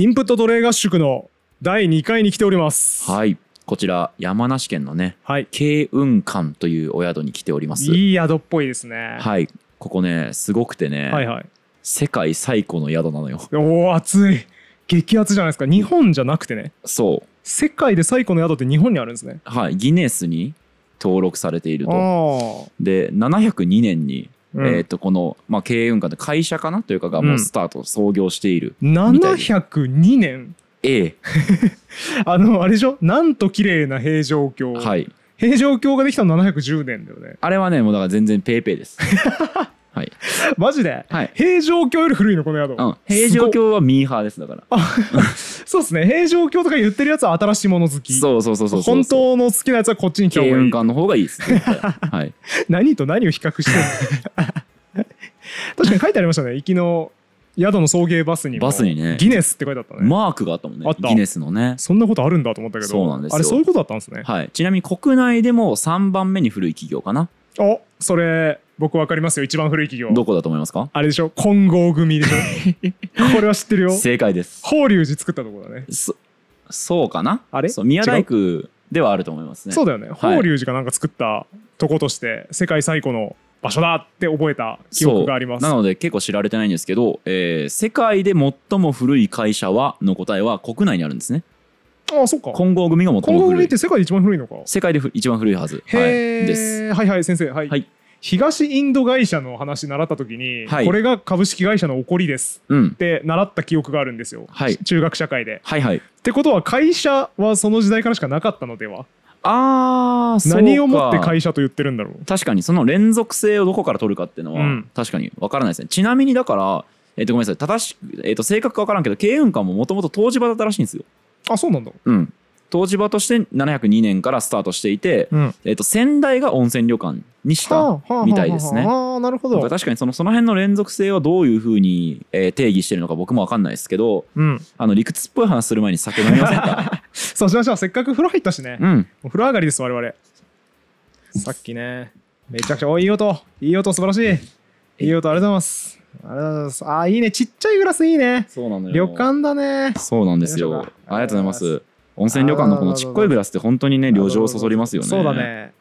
インプット奴隷合宿の第2回に来ております。はいこちら山梨県のねはい。慶雲館というお宿に来ておりますいい宿っぽいですね。はいここねすごくてね、はいはい。世界最古の宿なのよおお、熱い。激アツじゃないですか。日本じゃなくてね。そ世界で最古の宿って日本にあるんですね。うはいギネスに登録されていると。で702年に、うん。えー、とこの、まあ、慶雲館って会社かなというかがもうスタート、創業している。みたいで702年 A あの、あれでしょ？なんと綺麗な平城京。はい。平城京ができたの710年だよね。あれはねもうだから全然ペーペーです はい、マジで？はい。平城京より古いのこの宿。うん、平城京はミーハーですだから。そうですね。平城京とか言ってるやつは新しいもの好き。そうそうそうそう本当の好きなやつはこっちに来た方慶がいい。の方がいいです絶対 はい。何と何を比較してるの？確かに書いてありましたね。行きの宿の送迎バスにも。バスにね。ギネスって書いてあったね。マークがあったもんね。あった。ギネスのね。そんなことあるんだと思ったけど。そうなんですよ。あれそういうことだったんですね。はい。ちなみに国内でも3番目に古い企業かな。おそれ僕わかりますよ。一番古い企業。どこだと思いますか？あれでしょ金剛組でしょ これは知ってるよ。正解です法隆寺作ったとこだね。そそうかな？あれ？そう宮大工ではあると思いますねそうだよね。法隆寺がなんか作ったとことして世界最古の場所だって覚えた記憶があります。なので結構知られてないんですけど、えー世界で最も古い会社はの答えは国内にあるんですねああ、そっか。金剛組が最金剛組っも古いて世界で一番古いのか。世界でふ一番古いはず、はい、ですはいはい先生はい、はい東インド会社の話習った時に、はい。これが株式会社の起こりですうん。って習った記憶があるんですよ、はい。中学社会で。はいはい。ってことは会社はその時代からしかなかったのでは？あーそうか。何をもって会社と言ってるんだろう？確かにその連続性をどこから取るかっていうのは、うん。確かにわからないですね。ちなみにだからえっ、とごめんなさい。正しく、えっと正確かわからんけど慶雲館ももともと湯治場だったらしいんですよ。あそうなんだ。うん湯治場として702年からスタートしていて、うん。えっと先代が温泉旅館にしたみたいですね。ああなるほど、確かにそのその辺の連続性はどういうふうに、えー定義してるのか僕もわかんないですけどうん、あの理屈っぽい話する前に酒飲みませんか？そうしましょう。せっかく風呂入ったしね、もうん。う風呂上がりです我々。さっきねめちゃくちゃおいい音。いい音素晴らしい。いい音ありがとうございます。ありがとうございます。あーいいね。ちっちゃいグラスいいね。そうなのよ。旅館だね。そうなんですよ。ありがとうございます温泉旅館のこのちっこいグラスって本当にね旅情をそそりますよね。そうだね。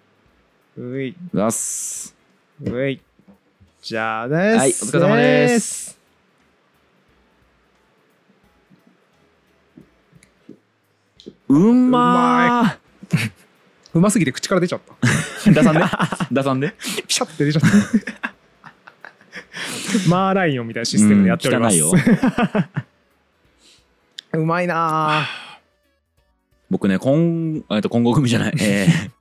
うい。出す。うい。じゃあです。はいお疲れ様です。うんまうますぎて口から出ちゃった。ー出さんで？出さんで？ピシャって出ちゃった。マーライオンみたいなシステムでやっております、うん汚いよ。うまいなあ僕ね今えっと今後組じゃない。えー。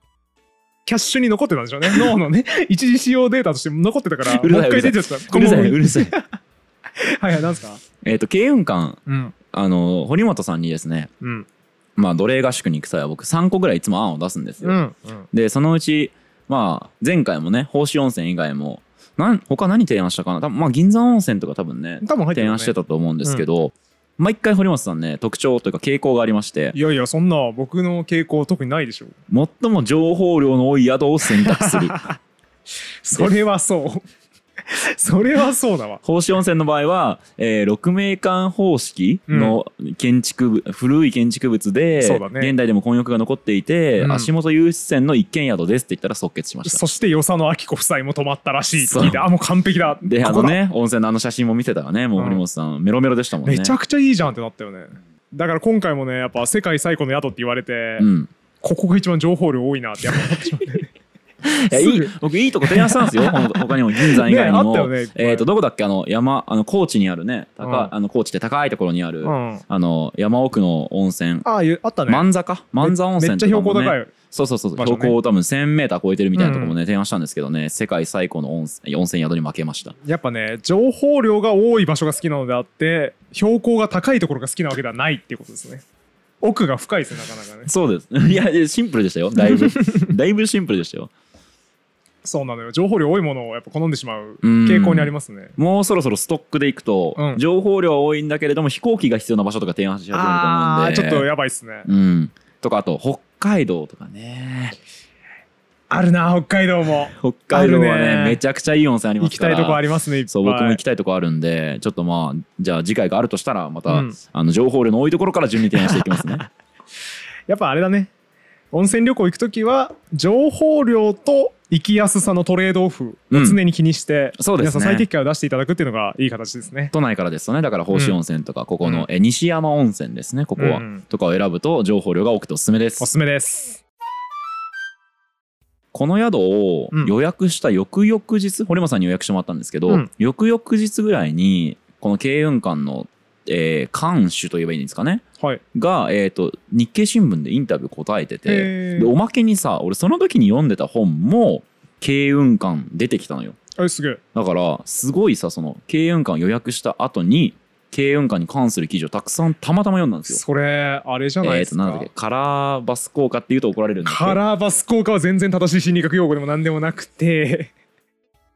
キャッシュに残ってたんでしょうね。脳のね一時使用データとして残ってたから うるさいもう一回出ちゃったうるさいうるるさい。はいはいなんすか？えっと慶雲館うん。あの堀本さんにですねうん。まあ奴隷合宿に行く際は僕3個ぐらいいつも案を出すんですよ、うんでそのうちまあ前回もね宝志温泉以外もなん他何提案したかな？多分まあ銀山温泉とか多分ね多分ね。提案してたと思うんですけど、毎回堀本さんね。特徴というか傾向がありまして。いやいやそんな僕の傾向特にないでしょ最も情報量の多い宿を選択する。それはそう それはそうだわ。宝志温泉の場合は、えー、6名間方式の建築物、古い建築物で、ね。現代でも混浴が残っていて、うん。足元湧出泉の一軒宿ですって言ったら即決しました。そして与謝野明子夫妻も泊まったらしいって聞いてあもう完璧だ。であここだ。のね温泉のあの写真も見せたらねもううん。堀本さん、メロメロでしたもんね。めちゃくちゃいいじゃんってなったよね。だから今回もねやっぱ世界最古の宿って言われて、うん。ここが一番情報量多いなってやっぱ思ってしまっていやいい僕いいとこ提案したんですよ。他にも銀山以外にも、ねねえっ、とどこだっけ？あの山あの高知にあるね高、うんあの高知って高いところにある、うんあの山奥の温泉。ああったね。万座か万座温泉めっちゃ標高高いそうそうそう、ね。標高多分 1000m 超えてるみたいなところもね、提案したんですけどね世界最古の温泉温泉宿に負けました。やっぱね情報量が多い場所が好きなのであって標高が高いところが好きなわけではないっていうことですね。奥が深いですねなかなかね。そうです。いやシンプルでしたよ。だいぶ。だいぶシンプルでしたよそうなのよ。情報量多いものをやっぱ好んでしまううん。傾向にありますね。もうそろそろストックでいくと、うん。情報量は多いんだけれども飛行機が必要な場所とか提案し始めると思うんで。ちょっとやばいっすね。うん、とかあと北海道とかね。あるな北海道も。北海道はねね。めちゃくちゃいい温泉ありますから。行きたいとこありますねいっぱい。そう僕も行きたいとこあるんでちょっとまあじゃあ次回があるとしたらまた、うん。あの情報量の多いところから順に提案していきますね。やっぱあれだね。温泉旅行行く時は情報量と行きやすさのトレードオフを常に気にして、そうですね。皆さん最適解を出していただくっていうのがいい形ですね。都内からですとね。だから宝志温泉とかここの、うんえ西山温泉ですね。ここは、うん。とかを選ぶと情報量が多くておすすめです。おすすめです。この宿をうん。予約した翌々日、堀本さんに予約してもらったんですけど、うん。翌々日ぐらいにこの慶雲館の、えー館主といえばいいんですかね？はい。が、えー、と日経新聞でインタビュー答えててでおまけにさ俺その時に読んでた本も慶雲館出てきたのよ。あすげえ。だからすごいさその慶雲館予約した後に慶雲館に関する記事をたくさんたまたま読んだんですよ。それあれじゃないえー、ですか、となんだっけカラーバス効果っていうと怒られるんだカラーバス効果は全然正しい心理学用語でも何でもなくて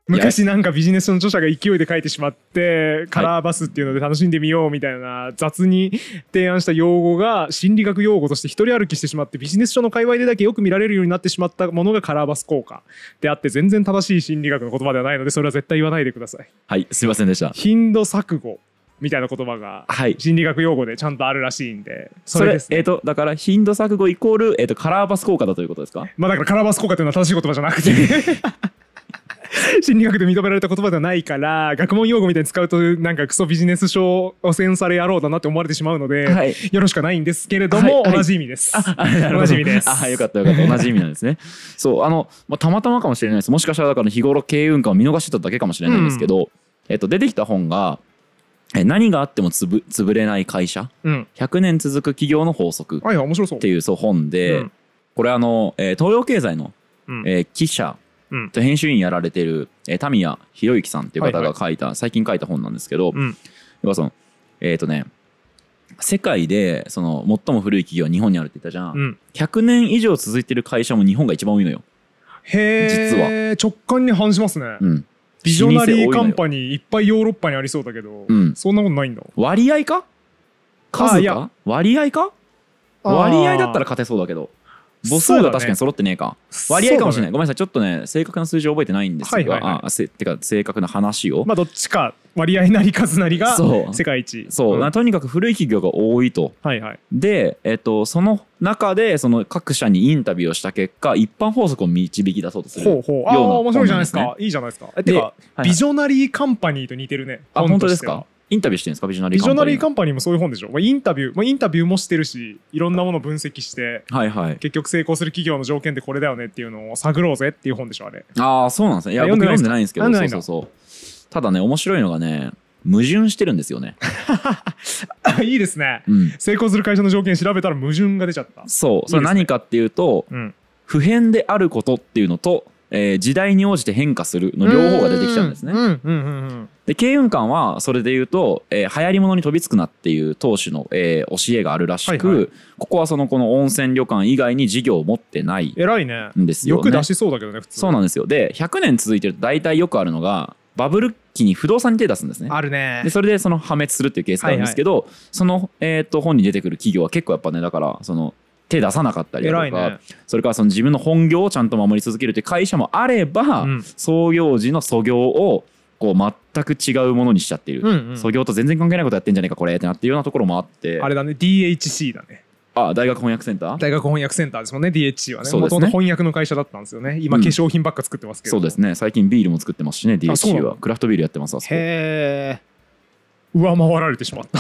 昔なんかビジネス書の著者が勢いで書いてしまってカラーバスっていうので楽しんでみようみたいな雑に提案した用語が心理学用語として一人歩きしてしまってビジネス書の界隈でだけよく見られるようになってしまったものがカラーバス効果であって全然正しい心理学の言葉ではないのでそれは絶対言わないでください。はいすいませんでした。頻度錯誤みたいな言葉がはい。心理学用語でちゃんとあるらしいんでそそれれですね。えっ、とだから頻度錯誤イコール、えー、とカラーバス効果だということですか？まあだからカラーバス効果というのは正しい言葉じゃなくて 心理学で認められた言葉ではないから学問用語みたいに使うとなんかクソビジネス書汚染され野郎だなって思われてしまうので、はい。よろしくないんですけれども、はいはい。同じ意味です。同じ意味です。あよかったよかった。同じ意味なんですね。そうあの、まあ、たまたまかもしれないです。もしかしたらだから日頃経運館を見逃してただけかもしれないんですけど、えっと、出てきた本がえ何があってもつぶ潰れない会社？うん。100年続く企業の法則っ。ていうそう本で、うん。これあの、えー東洋経済の、うん。えー記者うんと編集員やられてる、えー、タミヤ博之さんっていう方はいはが書いた、最近書いた本なんですけど、うん。要はそのえっ、とね世界でその最も古い企業は日本にあるって言ったじゃん、うん。100年以上続いてる会社も日本が一番多いのよ。へ実え。直感に反しますね。うん、ビジョナリーカンニパニーいっぱいヨーロッパにありそうだけど、うんそんなことないんだ。割合か？あ数か割合か？割合だったら勝てそうだけど母数が確かに揃ってねえか、割合かもしれない、ね。ごめんなさい。ちょっとね正確な数字覚えてないんですが、はいはいはい。あせてか正確な話を、まあどっちか割合なり数なりが世界一。そう、ん。とにかく古い企業が多いと。はいはい。で、えっと、その中でその各社にインタビューをした結果一般法則を導き出そうとするほうほう。ああ面白いじゃないですか。いいじゃないですか。え、てか、はいビジョナリーカンパニーと似てるね。あ本当ですか？インタビューしてるんですか？ビジョナリービジョナリーカンンパニーもそういう本でしょ？まあ、インタビュー、まあ、インタビューもしてるし、いろんなものを分析して、パニーはいはい。結局成功する企業の条件ってこれだよねっていうのを探ろうぜっていう本でしょ、あれ。ああそうなんですね。いやあ僕読んでないんですか？読んでないんですけどそうそうそう。ただね面白いのがね矛盾してるんですよね。あ いいですね。うん。成功する会社の条件調べたら矛盾が出ちゃった。そう。それ何かっていうとうん。普遍であることっていうのと、えー時代に応じて変化するの両方が出てきちゃうんですね。で慶雲館はそれで言うと、えー流行り物に飛びつくなっていう当主の、えー教えがあるらしく、はいはいここはそのこの温泉旅館以外に事業を持ってない偉いね。んですよ、ね、よく出しそうだけどね、普通。そうなんですよで100年続いてると大体よくあるのがバブル期に不動産に手出すんですねあるねで。それでその破滅するっていうケースがあるんですけど、その、えー、と本に出てくる企業は結構やっぱねだからその手出さなかったりだとか、ね。それからその自分の本業をちゃんと守り続けるという会社もあれば、うん創業時の創業をこう全く違うものにしちゃっている、うんうん創業と全然関係ないことやってんじゃねえかこれってなっていうようなところもあってあれだね、DHC だね。あ大学翻訳センター？大学翻訳センターですもんね、DHC はね。もともと翻訳の会社だったんですよね。今、うん化粧品ばっか作ってますけど。そうですね最近ビールも作ってますしね DHC の？はクラフトビールやってますあそこへえ。上回られてしまった。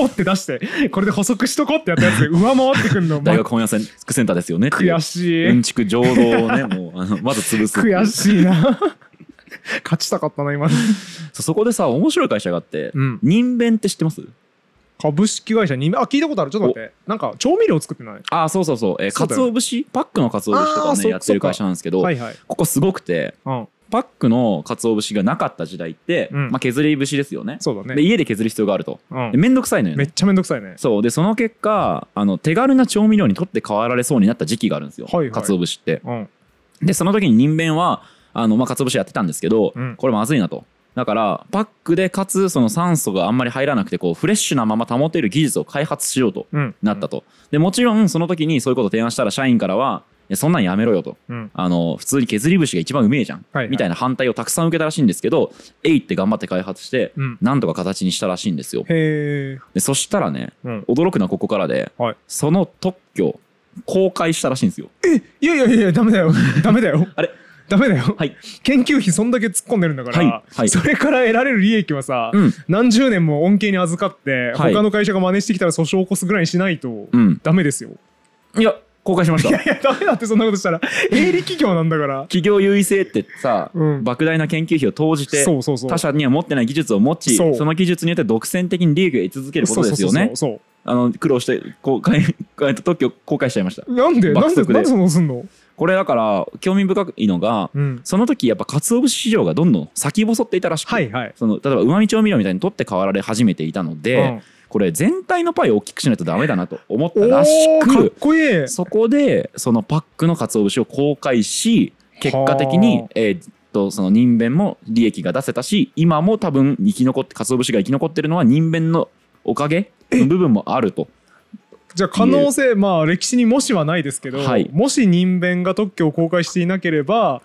ポッて出して、これで補足しとこうってやったやつで上回ってくんの、ま 大学翻訳センターですよね悔しい。うんちく浄土をねもうあのまず潰す悔しいな。勝ちたかったな、今。そこでさ面白い会社があって、うん人弁って知ってます？株式会社に、あ、聞いたことある。ちょっと待って。なんか、調味料作ってない？あそうそうそう、えー、そうだよ鰹節？パックの鰹節とあーそかねやってる会社なんですけど、はいはい。ここすごくてうん。パックの鰹節がなかった時代って、うんまあ、削り節ですよねそうだね。で家で削る必要があるとうんで。めんどくさいのよねめっちゃめんどくさいね。そうでその結果あの手軽な調味料に取って代わられそうになった時期があるんですよ、はいはい鰹節ってうん。でその時に人弁はあの、まあ、鰹節やってたんですけど、うんこれまずいなとだからパックでかつその酸素があんまり入らなくてこうフレッシュなまま保てる技術を開発しようとうん。なったと。でもちろんその時にそういうことを提案したら社員からはやそんなんやめろよと。うん。あの普通に削り節が一番うめえじゃん、はいはい。みたいな反対をたくさん受けたらしいんですけどえいって頑張って開発して、うん。なんとか形にしたらしいんですよ。でそしたらねうん。驚くのはここからで、はい。その特許公開したらしいんですよ。えいやいやいやダメだよ。ダメだよ。あれ？ダメだよ。はい。研究費そんだけ突っ込んでるんだから、はい。はい。それから得られる利益はさ、うん。何十年も恩恵に預かって、はい。他の会社が真似してきたら訴訟を起こすぐらいにしないとうん。ダメですよ、いや公開しました。いやいやダメだってそんなことしたら。営利企業なんだから。企業優位性ってさ、うん。莫大な研究費を投じて他社には持ってない技術を持ちその技術によって独占的に利益を得続けることですよね。そうそうあの苦労して公開えっと特許公開しちゃいました。なんで？なんでで。なんでそのすんの？これだから興味深いのがうんその時やっぱ鰹節市場がどんどん先細っていたらしく、はいはい。その例えばうまみ調味料みたいに取って代わられ始めていたので、うんこれ全体のパイを大きくしないとダメだなと思ったおらしくそこでそのパックの鰹節を公開し結果的にはあ、えーっとその人弁も利益が出せたし今も多分生き残って鰹節が生き残ってるのは人弁のおかげの部分もあると。じゃあ可能性まあ歴史にもしはないですけど、はい。もし人弁が特許を公開していなければ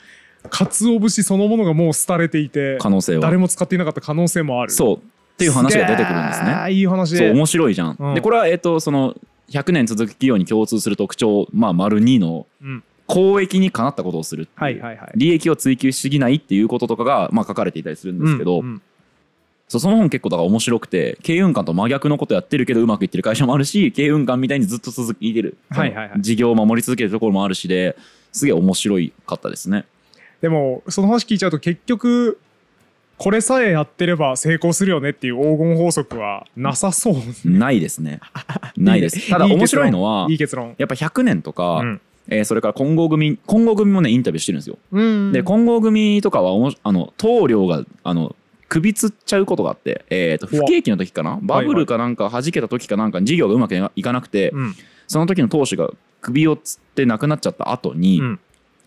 鰹節そのものがもう廃れていて可能性は。誰も使っていなかった可能性もある。そうっていう話が出てくるんですね。いい話。そう面白いじゃん。うん。でこれはえっ、とその100年続く企業に共通する特徴まあ丸2のうん。公益にかなったことをするはいはいはい。利益を追求しすぎないっていうこととかがまあ書かれていたりするんですけど、うんうん。その本結構だから面白くて経運館と真逆のことやってるけどうまくいってる会社もあるし経運館みたいにずっと続いてる、はいはいはい。事業を守り続けるところもあるしですげえ面白いかったですね。でもその話聞いちゃうと結局これさえやってれば成功するよねっていう黄金法則はなさそう。ないですね。ないです。ただい面白いのはいい結論。やっぱ100年とか、うん。えーそれから混合組混合組もねインタビューしてるんですよ。うん。で混合組とかはおもあの棟梁があの首つっちゃうことがあって、えー、と不景気の時かな？バブルかなんか弾けた時かなんかに事業がうまくいかなくて、うん。その時の当主が首をつって亡くなっちゃった後に、うん。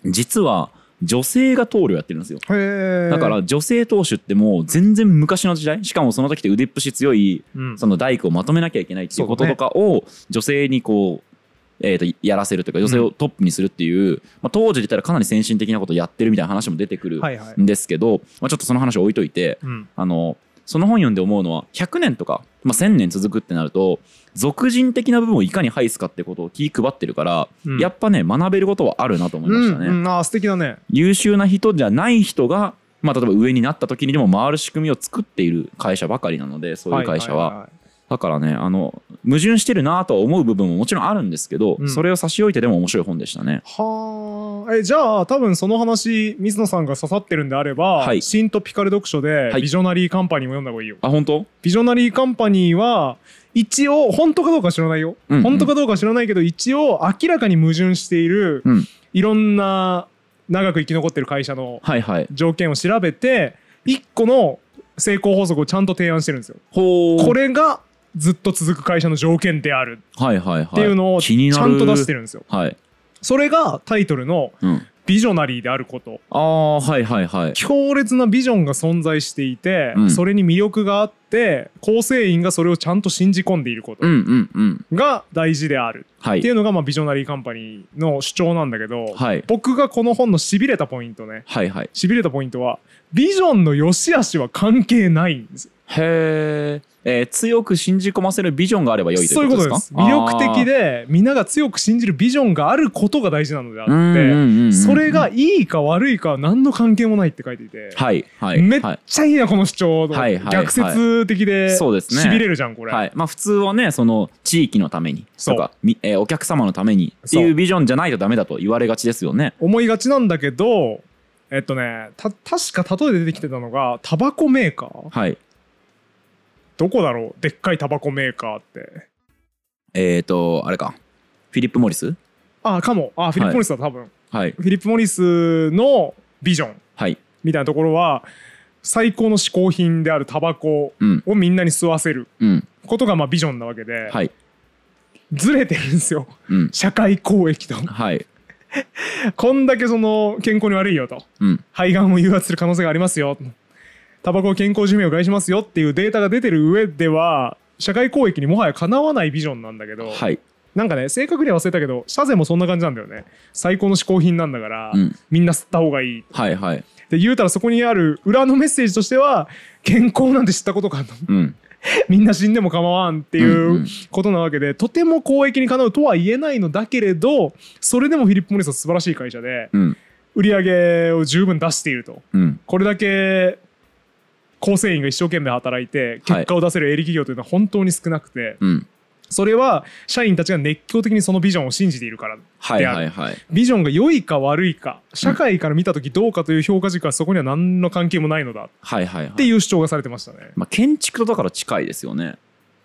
実は女性が棟梁やってるんですよ。だから女性当主ってもう全然昔の時代しかもその時って腕っぷし強いうん。その大工をまとめなきゃいけないっていうこととかを女性にこう、えー、とやらせるというか女性をトップにするっていう、まあ、当時で言ったらかなり先進的なことをやってるみたいな話も出てくるはいはい。んですけど、まあ、ちょっとその話を置いといてうん。あのその本読んで思うのは100年とか、まあ、1000年続くってなると俗人的な部分をいかに排すかってことを気配ってるから、うん。やっぱね学べることはあるなと思いましたね。うん。うん、あー素敵だね。優秀な人じゃない人が、まあ、例えば上になった時にでも回る仕組みを作っている会社ばかりなのでそういう会社は。いいいだからねあの矛盾してるなとは思う部分ももちろんあるんですけど、うん。それを差し置いてでも面白い本でしたね。はあえじゃあ多分その話水野さんが刺さってるんであれば、はい。シンとピカル読書で、はい。ビジョナリーカンパニーも読んだ方がいいよ。あ本当？ビジョナリーカンパニーは一応本当かどうか知らないよ、うんうん本当かどうか知らないけど一応明らかに矛盾している、うんいろんな長く生き残ってる会社の。条件を調べて一個の成功法則をちゃんと提案してるんですよ。これがずっと続く会社の条件である。っていうのをちゃんと出してるんですよ。はい。それがタイトルのうん、ビジョナリーであること。ああはいはいはい。強烈なビジョンが存在していて、うんそれに魅力があって構成員がそれをちゃんと信じ込んでいることうんうんうん。が大事であるはいっていうのがまあビジョナリーカンパニーの主張なんだけど、はい僕がこの本のしびれたポイントねはいはい。しびれたポイントはビジョンの良し悪しは関係ないんですへーえー強く信じ込ませるビジョンがあれば良いとそういうういこでかこととです。す魅力的でみんなが強く信じるビジョンがあることが大事なのであってそれがいいか悪いかは何の関係もないって書いていて、はいはいめっはいちゃいいなこの主張、はいはい逆説的でしびれるじゃんこれ、はい。まあ、普通はねその地域のためにそう。とかみ、えーお客様のためにっていうビジョンじゃないとダメだと言われがちですよね。思いがちなんだけどえっとねた確か例えで出てきてたのがタバコメーカー。はいどこだろう？でっかいタバコメーカーって。えっ、ー、とあれか。フィリップ・モリスあかも。あフィリップ・モリスだ多分、はい。フィリップ・モリスのビジョン。はい。みたいなところは最高の嗜好品であるタバコうん。をみんなに吸わせるうん。ことがまあビジョンなわけで、はい。ずれてるんですよ。うん。社会公益と。はい。こんだけその健康に悪いよと。うん。肺がんを誘発する可能性がありますよタバコは健康寿命を害しますよっていうデータが出てる上では社会公益にもはやかなわないビジョンなんだけど、はい。なんかね正確には忘れたけどシャゼもそんな感じなんだよね。最高の嗜好品なんだから、うん。みんな吸った方がいい。はいはい。で言うたらそこにある裏のメッセージとしては健康なんて知ったことかと。うん。みんな死んでも構わんっていうんううん。ことなわけで、とても公益にかなうとは言えないのだけれどそれでもフィリップ・モリスは素晴らしい会社でうん。売り上げを十分出していると。うん。これだけ構成員が一生懸命働いて結果を出せる営利企業というのは本当に少なくて、うん。それは社員たちが熱狂的にそのビジョンを信じているからはいである。はいはいビジョンが良いか悪いか社会から見た時どうかという評価軸はそこには何の関係もないのだ。っはいはいはい。ていう主張がされてましたね。まあ、建築とだから近いですよね。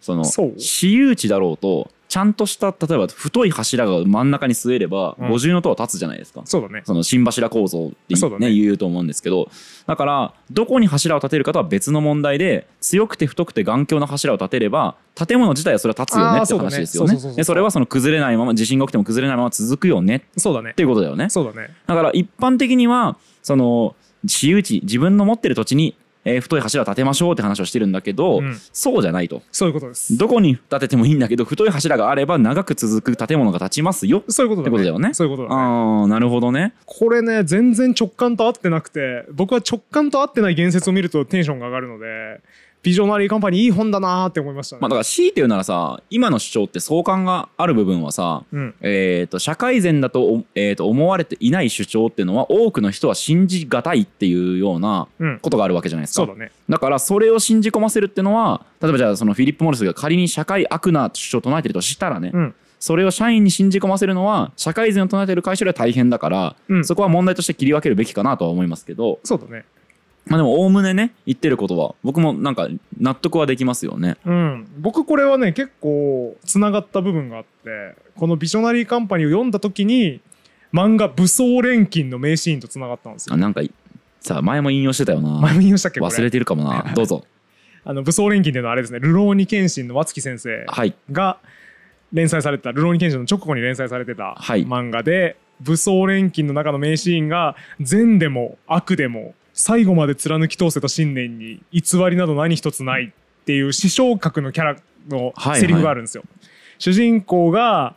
その私有地だろうとちゃんとした例えば太い柱が真ん中に据えればうん。五重塔は立つじゃないですか、そうだね。その新柱構造って、ねね。言うと思うんですけど。だからどこに柱を立てるかとは別の問題で強くて太くて頑強な柱を立てれば建物自体はそれは立つよねって話ですよね。でそれはその崩れないまま地震が起きても崩れないまま続くよね。っそうだね。ていうことだよね。そうだね。だから一般的にはその私有地自分の持ってる土地に、えー太い柱を立てましょうって話をしてるんだけど、うんそうじゃないとそういうことです。どこに建ててもいいんだけど太い柱があれば長く続く建物が建ちますよそういうことだね。ってことだよねそういうことだね。ああなるほどねこれね全然直感と合ってなくて僕は直感と合ってない言説を見るとテンションが上がるのでビジョナリーカンパニーいい本だなーって思いましたね。まあだから強いて言うならさ今の主張って相関がある部分はさうん、えー、と社会善だと,お、えー、と思われていない主張っていうのは多くの人は信じがたいっていうようなうん、ことがあるわけじゃないですかそうだね。だからそれを信じ込ませるっていうのは例えばじゃあそのフィリップ・モリスが仮に社会悪な主張を唱えてるとしたらね、うんそれを社員に信じ込ませるのは社会善を唱えてる会社では大変だから、うんそこは問題として切り分けるべきかなとは思いますけどそうだね。まあでもおおむねね言ってることは僕もなんか納得はできますよね。うん、僕これはね結構つながった部分があってこのビジョナリーカンパニーを読んだ時に漫画「武装錬金」の名シーンとつながったんですよ。あなんかさ前も引用してたよな。前も言いましたっけ忘れてるかもな。どうぞ。あの武装錬金っていうのはあれですね「流浪に剣心」の和月先生はい。が連載されてた「流浪に剣心」の直後に連載されてたはい。漫画で、武装錬金の中の名シーンが善でも悪でも最後まで貫き通せた信念に偽りなど何一つないっていう師匠格のキャラのはいセリフがあるんですよ。主人公が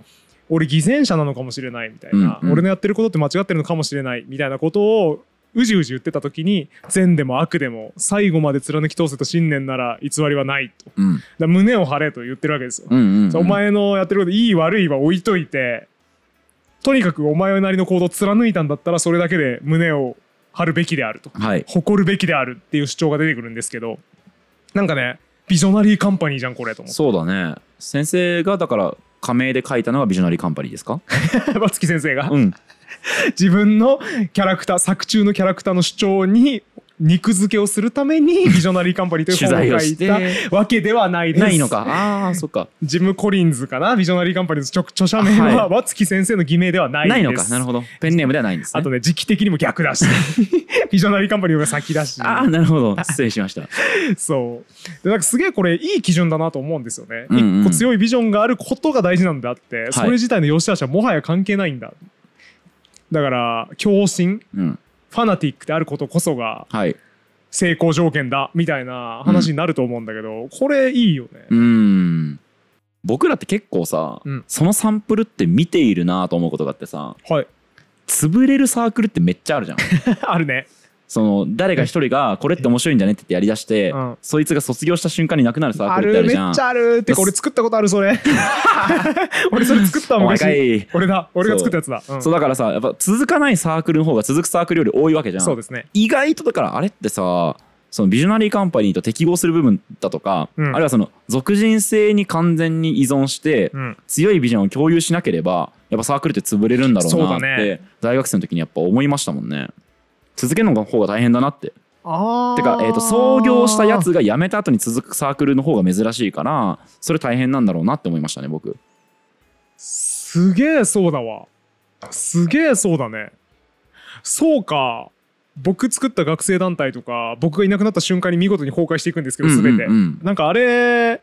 俺偽善者なのかもしれないみたいな、うんうん。俺のやってることって間違ってるのかもしれないみたいなことをうじうじ言ってた時に善でも悪でも最後まで貫き通せた信念なら偽りはないと。うん。ら胸を張れと言ってるわけですよ。うんうん、うん、お前のやってることいい悪いは置いといてとにかくお前なりの行動を貫いたんだったらそれだけで胸を張るべきであるとはい。誇るべきであるっていう主張が出てくるんですけどなんかねビジョナリーカンパニーじゃんこれと思そうだね。先生がだから仮名で書いたのがビジョナリーカンパニーですか？っ て松木先生が。うん。自分のキャラクター作中のキャラクターの主張に肉付けをするために ビジョナリーカンパニーという取本材を書いたてわけではない。ですないのか。ああ そっか。ジム・コリンズかな？ビジョナリーカンパニーの著著者名はは和月先生の偽名ではないです。ないのか。なるほど。ペンネームではないんですね。あとね時期的にも逆だし。ビジョナリーカンパニーの方が先だし。ああなるほど。失礼しました。そう。でなんかすげえこれいい基準だなと思うんですよね、うんうん。一個強いビジョンがあることが大事なんであって、それ自体の良し悪しはもはや関係ないんだ。だから共振。うんファナティックであることこそがはい。成功条件だみたいな話になると思うんだけど、これいいよね、うーん。僕らって結構さ、うん。そのサンプルって見ているなと思うことがあってさはい。潰れるサークルってめっちゃあるじゃん。あるねその誰か一人がこれって面白いんじゃねって言ってやりだして、うん。そいつが卒業した瞬間になくなるサーあクルってあるじゃん。るめっちゃあるってか俺作ったことあるそれ。俺それ作ったお前か昔。い俺だ。俺が作ったやつだ。う。ん。そうだからさやっぱ続かないサークルの方が続くサークルより多いわけじゃん。そうですね。意外とだからあれってさそのビジョナリーカンパニーと適合する部分だとか、うん。あるいはその属人性に完全に依存して、うん。強いビジョンを共有しなければやっぱサークルって潰れるんだろうなって、大学生の時にやっぱ思いましたもんね続けるの方が大変だなって。てか、えー、と創業したやつが辞めた後に続くサークルの方が珍しいからそれ大変なんだろうなって思いましたね僕。すげえそうだわ。すげえそうだね。そうか。僕作った学生団体とか僕がいなくなった瞬間に見事に崩壊していくんですけど全て、うんうん。うんなんかあれ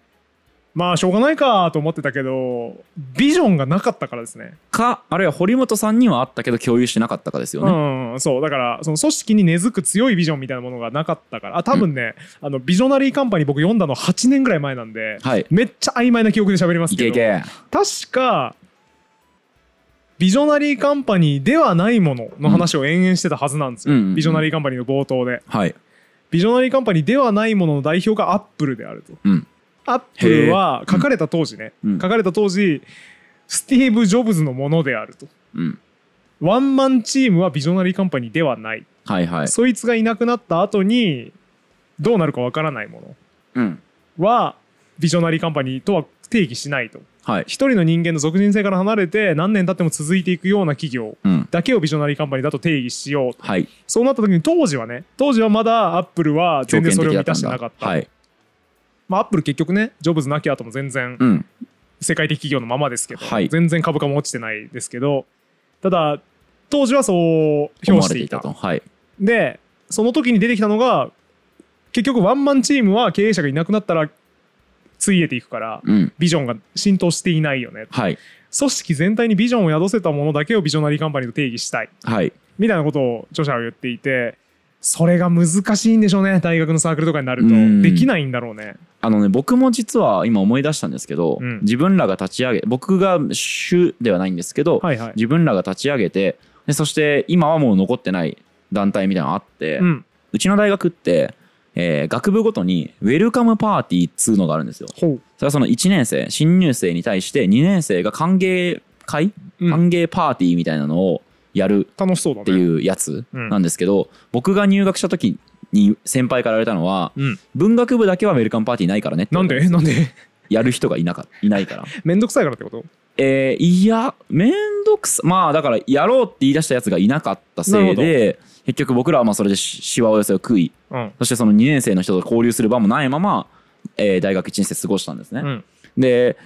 まあしょうがないかと思ってたけどビジョンがなかったからですね。かあるいは堀本さんにはあったけど共有してなかったかですよね、うんそう。だからその組織に根付く強いビジョンみたいなものがなかったからあ多分ね、あのビジョナリーカンパニー僕読んだの8年ぐらい前なんではい。めっちゃ曖昧な記憶で喋りますいけけどいけ確かビジョナリーカンパニーではないものの話を延々してたはずなんですよ、うんうんうん。ビジョナリーカンパニーの冒頭で。はい。ビジョナリーカンパニーではないものの代表がアップルであると。うんアップルは書かれた当時ね、うん。書かれた当時スティーブ・ジョブズのものであると。うん。ワンマンチームはビジョナリーカンパニーではない、はいはい。そいつがいなくなった後にどうなるかわからないもうん。のはビジョナリーカンパニーとは定義しないと。はい。一人の人間の属人性から離れて何年経っても続いていくような企業うん。だけをビジョナリーカンパニーだと定義しようと。はい。そうなった時に当時はね当時はまだアップルは全然それを満たしてなかった。はいまあ、アップル結局ねジョブズなき後も全然うん。世界的企業のままですけど、はい。全然株価も落ちてないですけどただ当時はそう思評していた。われていたと。はい。でその時に出てきたのが結局ワンマンチームは経営者がいなくなったらついえていくからうん。ビジョンが浸透していないよね。はい。組織全体にビジョンを宿せたものだけをビジョナリーカンパニーと定義したい。はい。みたいなことを著者は言っていてそれが難しいんでしょうね。大学のサークルとかになると。うん。できないんだろうねあのね僕も実は今思い出したんですけど、うん。自分らが立ち上げ僕が主ではないんですけど、はいはい。自分らが立ち上げてでそして今はもう残ってない団体みたいなのがあって、ううんちの大学って、えー学部ごとにウェルカムパーティーっつうのがあるんですよ。それはその1年生新入生に対して2年生が歓迎会、うん。歓迎パーティーみたいなのをやる楽しそうだねっていうやつうんなんですけど、僕が入学した時に先輩から言われたのはうん、文学部だけはウェルカムパーティーないからねなんで？なんで？やる人がいなかいないから。めんどくさいからってこと？えーいやめんどくさまあだからやろうって言い出したやつがいなかったせいで結局僕らはまあそれでししわ寄せを食いうん。そしてその2年生の人と交流する場もないまま、えー大学1年生過ごしたんですね。うん。で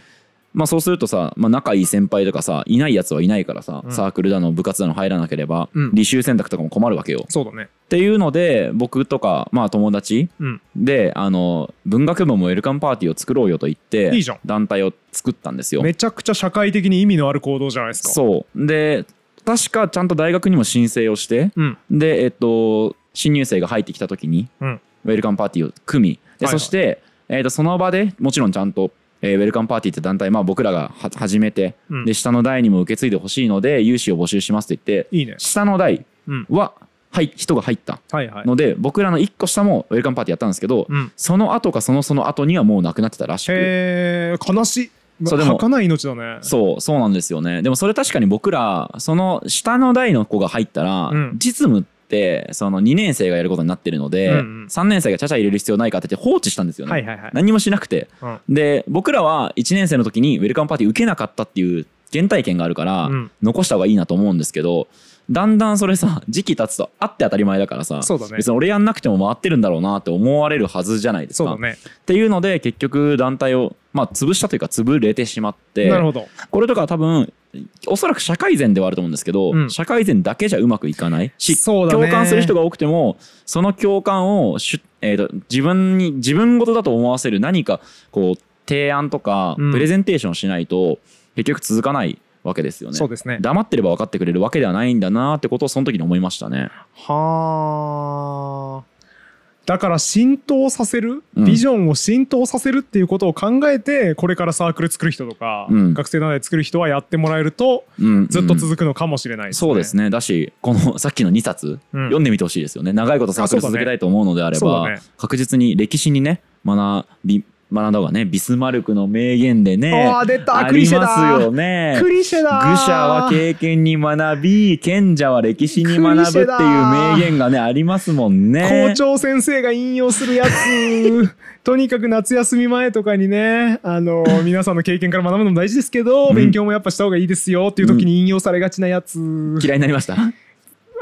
まあそうするとさ、まあ、仲いい先輩とかさいないやつはいないからさ、うん。サークルだの部活だの入らなければ、うん。履修選択とかも困るわけよ。そうだね。っていうので僕とかまあ友達うん。であの文学部もウェルカムパーティーを作ろうよと言っていいじゃん。団体を作ったんですよ。めちゃくちゃ社会的に意味のある行動じゃないですか。そう。で確かちゃんと大学にも申請をしてうん。でえっと新入生が入ってきた時にうん。ウェルカムパーティーを組みで、はいはい。そして、えっとその場でもちろんちゃんと、えーウェルカムパーティーって団体、まあ、僕らがは始めて、うん。で下の代にも受け継いでほしいので融資を募集しますと言っていいね。下の代うん。は、はい、人が入った。はいはい。ので、僕らの1個下もウェルカムパーティーやったんですけど、うん。その後かそのその後にはもうなくなってたらしく。へえ悲しい。そうでも儚い命だね。そうそうなんですよね。でもそれ確かに僕らその下の代の子が入ったら、うん。実務ってその2年生がやることになってるので、うんうん。3年生がちゃちゃ入れる必要ないかって言って放置したんですよね、はいはいはい。何もしなくて。うん。で僕らは1年生の時にウェルカムパーティー受けなかったっていう原体験があるから、うん。残した方がいいなと思うんですけどだんだんそれさ 時期経つとあって当たり前だからさそうだね。別に俺やんなくても回ってるんだろうなって思われるはずじゃないですか。そうだね。っていうので結局団体を、まあ、潰したというか潰れてしまってなるほど。これとかは多分おそらく社会善ではあると思うんですけど、うん。社会善だけじゃうまくいかない。し、そうだね。共感する人が多くてもその共感をしゅ、えーと自分に自分事だと思わせる何かこう提案とかうん。プレゼンテーションしないと結局続かないわけですよね。そうですね。黙ってれば分かってくれるわけではないんだなってことをその時に思いましたね。はあだから浸透させる、うん。ビジョンを浸透させるっていうことを考えてこれからサークル作る人とか、うん。学生団体作る人はやってもらえるとうん。ずっとうん続くのかもしれないですね。そうですね。だしこのさっきの2冊、うん。読んでみてほしいですよね。長いことサークル続けたいと思うのであれば、そうだね。確実に歴史にね学び学んだ方がねビスマルクの名言でねあー出たあクリシェりますだよね。クリシェだ。愚者は経験に学び賢者は歴史に学ぶっていう名言がねありますもんね。校長先生が引用するやつ。とにかく夏休み前とかにねあの 皆さんの経験から学ぶのも大事ですけど、うん。勉強もやっぱした方がいいですよっていう時に引用されがちなやつ、嫌いになりました？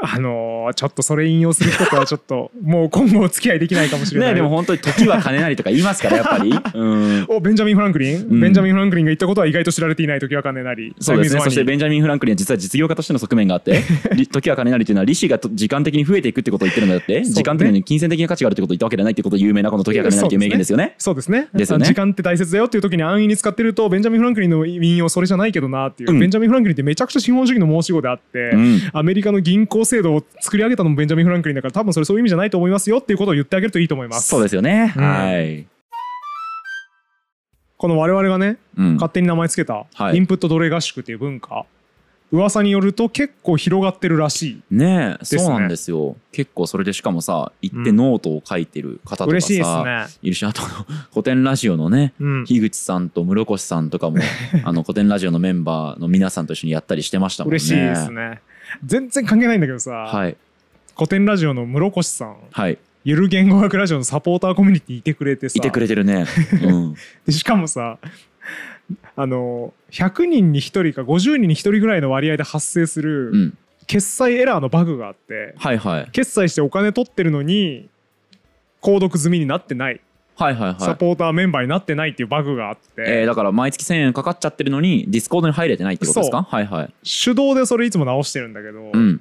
あのちょっとそれ引用する人とはちょっともう今後お付き合いできないかもしれない。ねでも本当に時は金なりとか言いますからやっぱり、うん、おベンジャミン・フランクリン、うん。ベンジャミン・フランクリンが言ったことは意外と知られていない時は金なりそうです。ねそしてベンンジャミン・フランクリンは実は実業家としての側面があってり時は金なりというのは利子がと時間的に増えていくってことを言ってるんだって、ね。時間的に金銭的な価値があるってことを言ったわけではないってことを有名なこの時は金なりという名言ですよね。そうですねですよね時間って大切だよっていう時に安易に使ってるとベンジャミン・フランクリンの引用それじゃないけどなっていう、うんベンジャミン・フランクリンってめちゃくちゃ資本主義の申し子であって、うんアメリカの銀行制度を作り上げたのもベンジャミン・フランクリンだから多分それそういう意味じゃないと思いますよっていうことを言ってあげるといいと思います。そうですよね。うん。はい。この我々がねうん。勝手に名前つけたはい。インプット奴隷合宿っていう文化噂によると結構広がってるらしい。ねえすね。そうなんですよ。結構それでしかもさ行ってノートを書いてる方とか嬉しいですさ、ね。いるしあとコテンラジオのねうん。樋口さんと室越さんとかも あのコテンラジオのメンバーの皆さんと一緒にやったりしてましたもんね。嬉しいですね全然関係ないんだけどさ、はい。コテンラジオの室越さんはい。ゆる言語学ラジオのサポーターコミュニティいてくれてさ。いてくれてるね。うん。でしかもさあの100人に1人か50人に1人ぐらいの割合で発生するうん。決済エラーのバグがあってはいはい。決済してお金取ってるのに購読済みになってないはいはいはい。サポーターメンバーになってないっていうバグがあって、えーだから毎月1000円かかっちゃってるのに Discord に入れてないってことですか？はいはい。手動でそれいつも直してるんだけど、うん。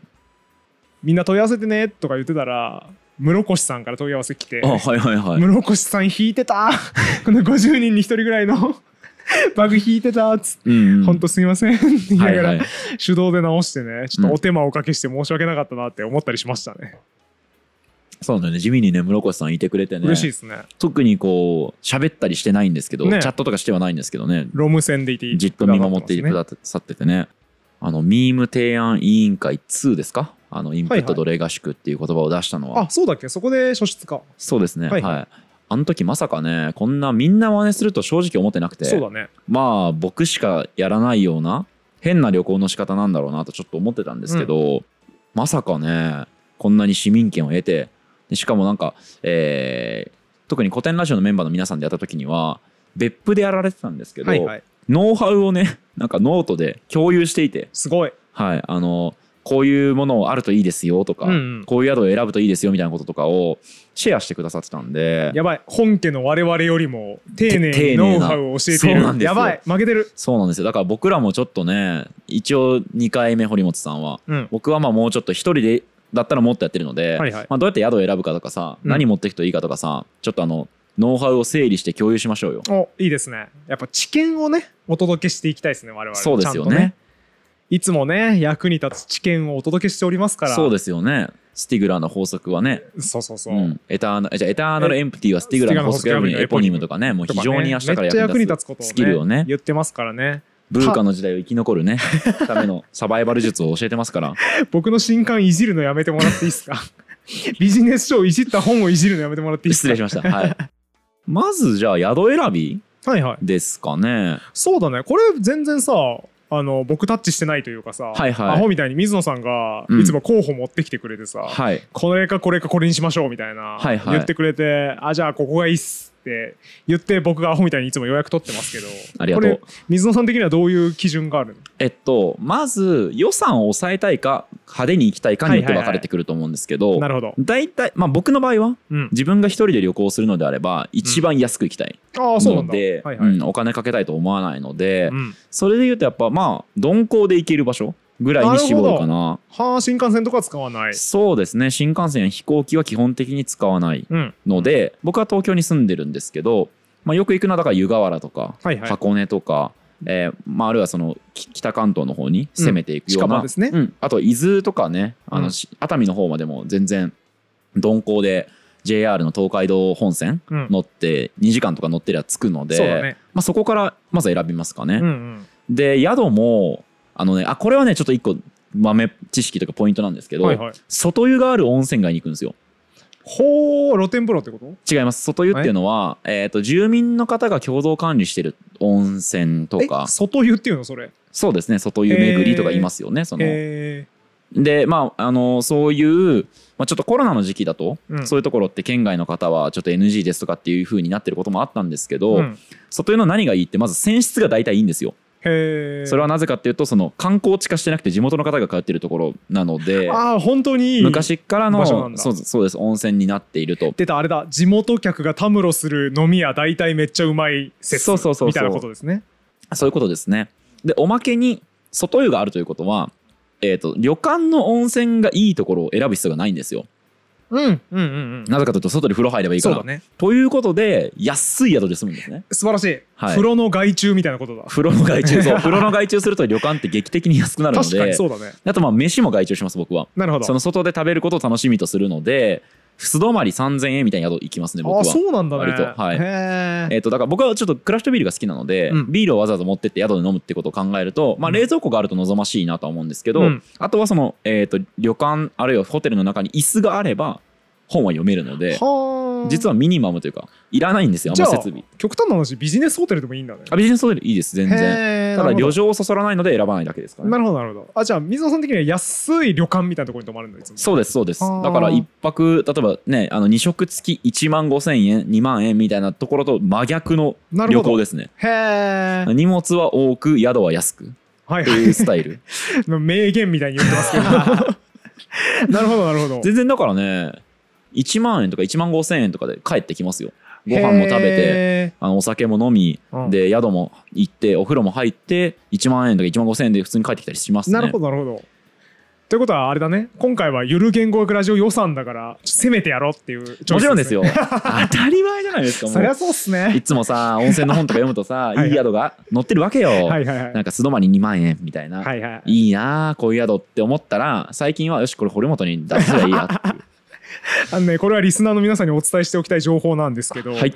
みんな問い合わせてねとか言ってたら室越さんから問い合わせ来てあはいはいはい。室越さん引いてた この50人に1人ぐらいの バグ引いてたっつって、うんうん。ほんとすみません。って言いながら、はいはい。手動で直してねちょっとお手間をおかけして申し訳なかったなって思ったりしましたね、そうだよね。地味にね室越さんいてくれてね。嬉しいですね。特にこう喋ったりしてないんですけど、ね。チャットとかしてはないんですけどね。ロム線でいてじっと見守ってくねださっててね。あのミーム提案委員会2ですか？あのインプット奴隷合宿っていう言葉を出したのは、あそうだっけ？そこで初出かそうですね。はいあの時まさかねこんなみんな真似すると正直思ってなくて。そうだね。まあ僕しかやらないような変な旅行の仕方なんだろうなとちょっと思ってたんですけど、まさかねこんなに市民権を得てでしかもなんか、えー特に古典ラジオのメンバーの皆さんでやった時には別府でやられてたんですけど、はいはい。ノウハウをね なんかノートで共有していて、すごい。はい、あのこういうものあるといいですよとか、うんうん。こういう宿を選ぶといいですよみたいなこととかをシェアしてくださってたんでやばい。本家の我々よりも丁寧てにノウハウを教えていそうなんですよ。るやばい。負けてる。そうなんですよ。だから僕らもちょっとね一応2回目堀本さんはうん。僕はまあもうちょっと一人でだったらもっとやってるので、はいはい。まあ、どうやって宿を選ぶかとかさ、うん。何持っていくといいかとかさちょっとあのノウハウを整理して共有しましょうよ。おいいですね。やっぱ知見をねお届けしていきたいですね我々。そうですよちゃんとね。いつもね役に立つ知見をお届けしておりますから。そうですよね。スティグラーの法則はね。そうそうそう、うん、エターナじゃあエターナルエンプティはスティグラーの法則エポニムとかねもう非常に明日から役役に立つスキルをね。言ってますからねブーカの時代を生き残るね。ためのサバイバル術を教えてますから。僕の新刊いじるのやめてもらっていいですか？ビジネス書をいじった本をいじるのやめてもらっていいですか？失礼しました。はい。まずじゃあ宿選びはいはいですかね。そうだね。これ全然さあの僕タッチしてないというかさ、はいはい。アホみたいに水野さんがうん。いつも候補持ってきてくれてさ、はい。これかこれかこれにしましょうみたいな、はいはい。言ってくれてあじゃあここがいいっすって言って僕がアホみたいにいつも予約取ってますけどありがとう。これ水野さん的にはどういう基準があるの？えっとまず予算を抑えたいか派手に行きたいかによって分かれてくると思うんですけどなるほど、大体まあ僕の場合はうん、自分が一人で旅行するのであれば一番安く行きたいので、はいはい。うんお金かけたいと思わないので、うん、それで言うとやっぱまあ鈍行で行ける場所ぐらいに絞るかな。はあ新幹線とかは使わない。そうですね。新幹線や飛行機は基本的に使わないうん。ので、僕は東京に住んでるんですけど、まあ、よく行くのはだから湯河原とか、はいはい。箱根とか、えーまあ、あるいはそのき北関東の方に攻めていくような、うんね。うん。あと伊豆とかねあの、熱海の方までも全然鈍行で JR の東海道本線うん。乗って2時間とか乗ってりゃ着くのでね。まあ、そこからまず選びますかね。うんうん。で宿もあのねあこれはねちょっと一個豆知識とかポイントなんですけど、はいはい外湯がある温泉街に行くんですよ。ほう露天風呂ってこと？違います外湯っていうのは、えー、と住民の方が共同管理してる温泉とかえ外湯っていうのそれ？そうですね外湯巡りとか言いますよね。そのへでまああのそういう、まあ、ちょっとコロナの時期だと、うんそういうところって県外の方はちょっと NG ですとかっていう風になってることもあったんですけど、えうん外湯の何がいいってまず泉質が大体いいんですよ。それはなぜかっていうとその観光地化してなくて地元の方が通ってるところなのでああ本当にいい昔からのそうそうです温泉になっていると。出たあれだ。地元客がたむろする飲み屋大体めっちゃうまい説そうそうそうそう。みたいなことですね。そういうことですね。でおまけに外湯があるということは、えー、と旅館の温泉がいいところを選ぶ必要がないんですよ。うんうんうんうん。なぜかというと外で風呂入ればいいから。そうだね。ということで安い宿で済むんですね。素晴らしい、はい。風呂の外注みたいなことだ。風呂の外注。そう。風呂の外注すると旅館って劇的に安くなるの確かにでそうだね。あとまあ飯も外注します僕は。なるほど。その外で食べることを楽しみとするので素泊まり3000円みたいな宿行きますね僕あは。そうなんだね。割と。はい。へええっとだから僕はちょっとクラフトビールが好きなので、うん。ビールをわざわざ持ってって宿で飲むってことを考えると、まあ、うん。冷蔵庫があると望ましいなとは思うんですけど、うん。あとはその、えー、と旅館あるいはホテルの中に椅子があれば本は読めるのではあ実はミニマムというかいらないんですよあんま設備。極端な話ビジネスホテルでもいいんだね。あビジネスホテルいいです全然ただ旅情をそそらないので選ばないだけですから、ね、なるほどなるほど。あじゃあ水野さん的には安い旅館みたいなところに泊まるんだいつも。そうですそうです。だから一泊例えばねあの2食付き1万5千円2万円みたいなところと真逆の旅行ですね。へえ荷物は多く宿は安く。はいはい。いうスタイル。名言みたいに言ってますけど。なるほどなるほど。全然だからね1万円とか1万5千円とかで帰ってきますよ。ご飯も食べてへあのお酒も飲み、うん。で宿も行ってお風呂も入って1万円とか1万5千円で普通に帰ってきたりしますね。ーなるほどなるほど。ということはあれだね。今回はゆる言語学ラジオ予算だから攻めてやろうっていうチョイスもちろんですねよ。当たり前じゃないですかもそうりゃそうっすいねつもさ温泉の本とか読むとさ いはい。いい宿が載ってるわけよ、はいはいはい。なんか素泊まり2万円みたいな、はいはいい。いなあこういう宿って思ったら最近はよしこれ堀本に出せばいいやっていう あのねこれはリスナーの皆さんにお伝えしておきたい情報なんですけど、はい。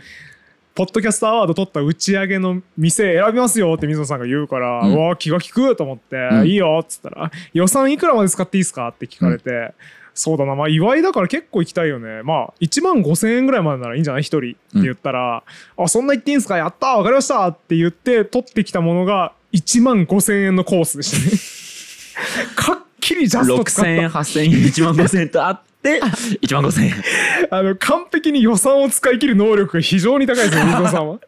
ポッドキャストアワード取った打ち上げの店選びますよって水野さんが言うから、うん。うわ気が利くと思って、ん。いいよっつったら予算いくらまで使っていいですかって聞かれて、そうだなまあ祝いだから結構行きたいよね。まあ1万5,000円ぐらいまでならいいんじゃない？1人って言ったら、あそんな言っていいんすか？やったーわかりましたって言って取ってきたものが1万5,000円のコースでしたね。かっきりジャスト使っ6000円た8000円1万5000円とあって1 万5000円。あの完璧に予算を使い切る能力が非常に高いですよ水野さんは。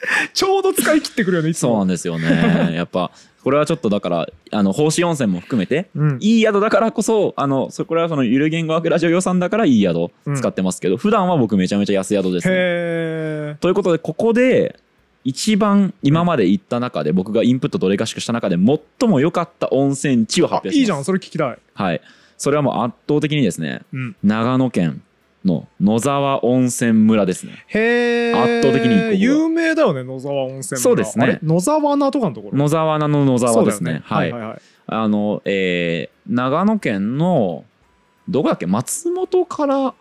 ちょうど使い切ってくるよねいつも。そうなんですよね。やっぱこれはちょっとだからあの奉仕温泉も含めてうん。いい宿だからこそあのそこれはそのゆる言語学ラジオ予算だからいい宿使ってますけど、普段は僕めちゃめちゃ安宿ですね。へということでここで一番今まで行った中で僕がインプットどれかしくした中で最も良かった温泉地を発あ表します。いいじゃんそれ聞きたい、はい。それはもう圧倒的にですねうん、長野県の野沢温泉村ですね。へえ圧倒的に有名だよね野沢温泉村。そうですね。野沢菜とかのところ？野沢菜の野沢ですね。そうだよはい。はいはいあの、えー長野県のどこだっけ？松本から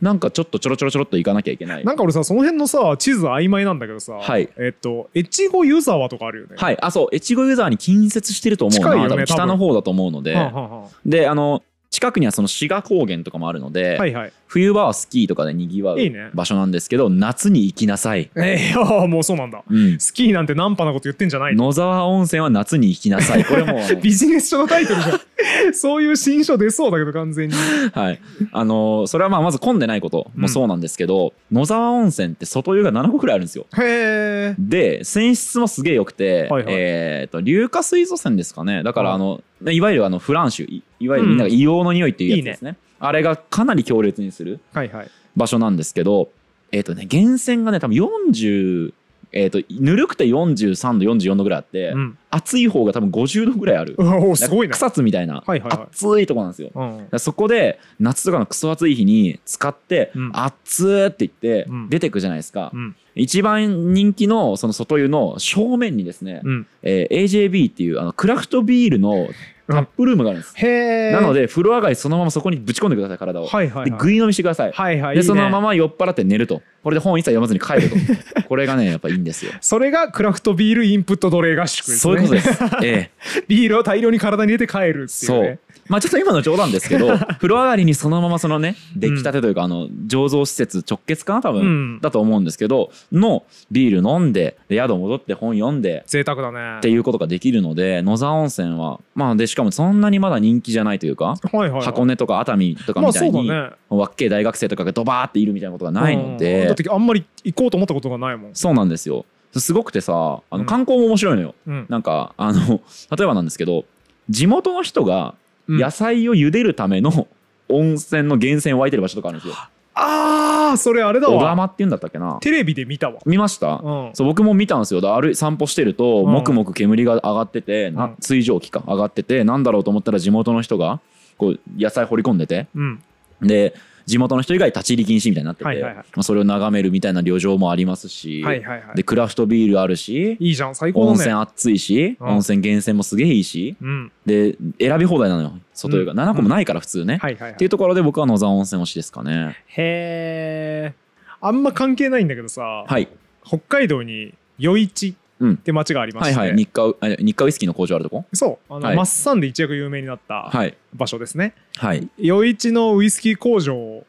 なんかちょっとちょろちょろちょろっと行かなきゃいけない。なんか俺さその辺のさ地図曖昧なんだけどさ、はい。えっと越後湯沢とかあるよね。はい、あそう。越後湯沢に近接してると思うな、近いよね多分。北の方だと思うので、はあはあはであの近くにはその志賀高原とかもあるので、はいはい。冬場はスキーとかでにぎわういいね。場所なんですけど夏に行きなさい、えー、ああもうそうなんだ。うん、スキーなんてナンパなこと言ってんじゃない野沢温泉は夏に行きなさい。これもう ビジネス書のタイトルじゃん。そういう新書出そうだけど完全に。はい、あのそれはまあまず混んでないこともそうなんですけど、野沢温泉って外湯が7個くらいあるんですよ。へえで泉質もすげえ良くて、はいはい。えーと硫化水素泉ですかね。だからああのいわゆるあのフランシュいいわゆるみんなが硫黄の匂いっていうやつですね,、あれがかなり強烈にするはいはい。場所なんですけどえっ、とね源泉がね多分40えー、とぬるくて43度44度ぐらいあって、うん。熱い方が多分50度ぐらいある。すごいな。草津みたいな、はいはいはい。熱いとこなんですよ。うんそこで夏とかのクソ暑い日に使って、うん。熱ーって言ってうん。出てくじゃないですか、うん。一番人気のその外湯の正面にですね、うん。えー AJB っていうあのクラフトビールのタップルームがあるんです、へえなので風呂上がりそのままそこにぶち込んでください体を、はいはいはい。でぐい飲みしてください、はいはい。でそのまま酔っ払って寝ると。これで本一切読まずに帰ると。これがねやっぱいいんですよ。それがクラフトビールインプット奴隷合宿ですね。そういうことです、ええ。ビールを大量に体に入れて帰るっていうそう。ねまあちょっと今の冗談ですけど 風呂上がりにそのままそのね出来たてというか、あの醸造施設直結かな多分、うん。だと思うんですけどのビール飲んでで宿戻って本読んで贅沢だね。っていうことができるので野沢温泉はまあでしかもそんなにまだ人気じゃないというかはいはいはい。箱根とか熱海とかまあみたいうに、そだね。わっけえ大学生とかがドバーっているみたいなことがないのうん。で、だってあんまり行こうと思ったことがないもん。そうなんですよ。すごくてさあうん。の観光も面白いのよ、うん。なんかあの例えばなんですけど地元の人がうん野菜を茹でるための温泉の源泉湧いてる場所とかあるんですよ。ああそれあれだ小わ川っていうんだったっけな。テレビで見たわ。見ました、うん。そう僕も見たんですよ。だ歩い散歩してると、うん。もくもく煙が上がってて、なうん。水蒸気か上がっててなんだろうと思ったら地元の人がこう野菜掘り込んでて。うん。で地元の人以外立ち入り禁止みたいになってて、はいはいはい。まあ、それを眺めるみたいな旅情もありますし、はいはいはい。でクラフトビールあるしいいじゃん最高だね。温泉暑いし、うん。温泉源泉もすげえいいしうん。で選び放題なのよ外湯が、うん。7個もないから普通ね、はいはいはい。っていうところで僕は野沢温泉推しですかね。へえあんま関係ないんだけどさ、はい。北海道に余市うん。って町がありまして、はいはい。日課あ日課ウイスキーの工場あるとこ？そう。あの、はい。マッサンで一躍有名になったはい。場所ですね、はい。余市のウイスキー工場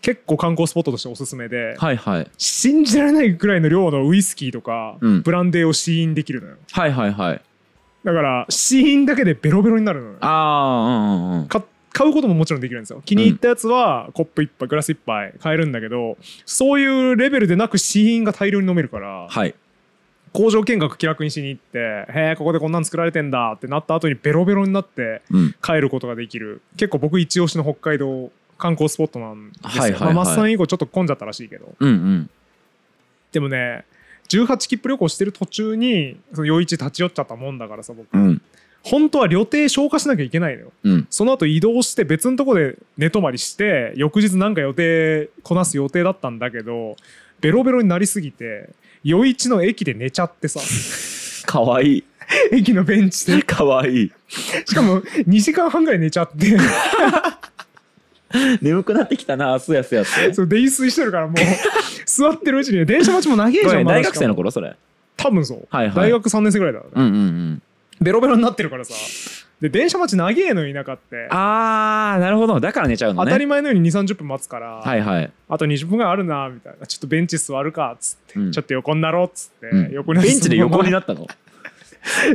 結構観光スポットとしておすすめで、はいはい。信じられないくらいの量のウイスキーとか、うん。ブランデーを試飲できるのよ。はいはいはい。だから試飲だけでベロベロになるのよ。ああうんうんうん。か買うことももちろんできるんですよ。気に入ったやつはコップ1杯グラス1杯買えるんだけどそういうレベルでなく試飲が大量に飲めるからはい工場見学気楽にしに行って「へえここでこんなん作られてんだ」ってなった後にベロベロになってうん。帰ることができる。結構僕一押しの北海道観光スポットなんですよ、はいはいはい。まあ、マッサン以降ちょっと混んじゃったらしいけど。うんうん。でもね18切符旅行してる途中にその余市立ち寄っちゃったもんだからさ僕、うん。本当は旅程消化しなきゃいけないのよ。うん。その後移動して別のとこで寝泊まりして翌日なんか予定こなす予定だったんだけどベロベロになりすぎて余市の駅で寝ちゃってさ。かわいい。駅のベンチで。かわいい。しかも2時間半ぐらい寝ちゃって。眠くなってきたなすやすやってそう泥酔してるからもう。座ってるうちに電車待ちも長えじゃん大学生の頃それ。多分そう、はいはい。大学3年生ぐらいだから、うんうんうん。ベロベロになってるからさで電車待ち長えのに田舎って。あーなるほど。だから寝ちゃうのね。当たり前のように2 3 0分待つから、はいはい、あと20分ぐらいあるなみたいな。ちょっとベンチ座るかっつって、うん。ちょっと横になろうっつって、うん。横にベンチで横になっったの？て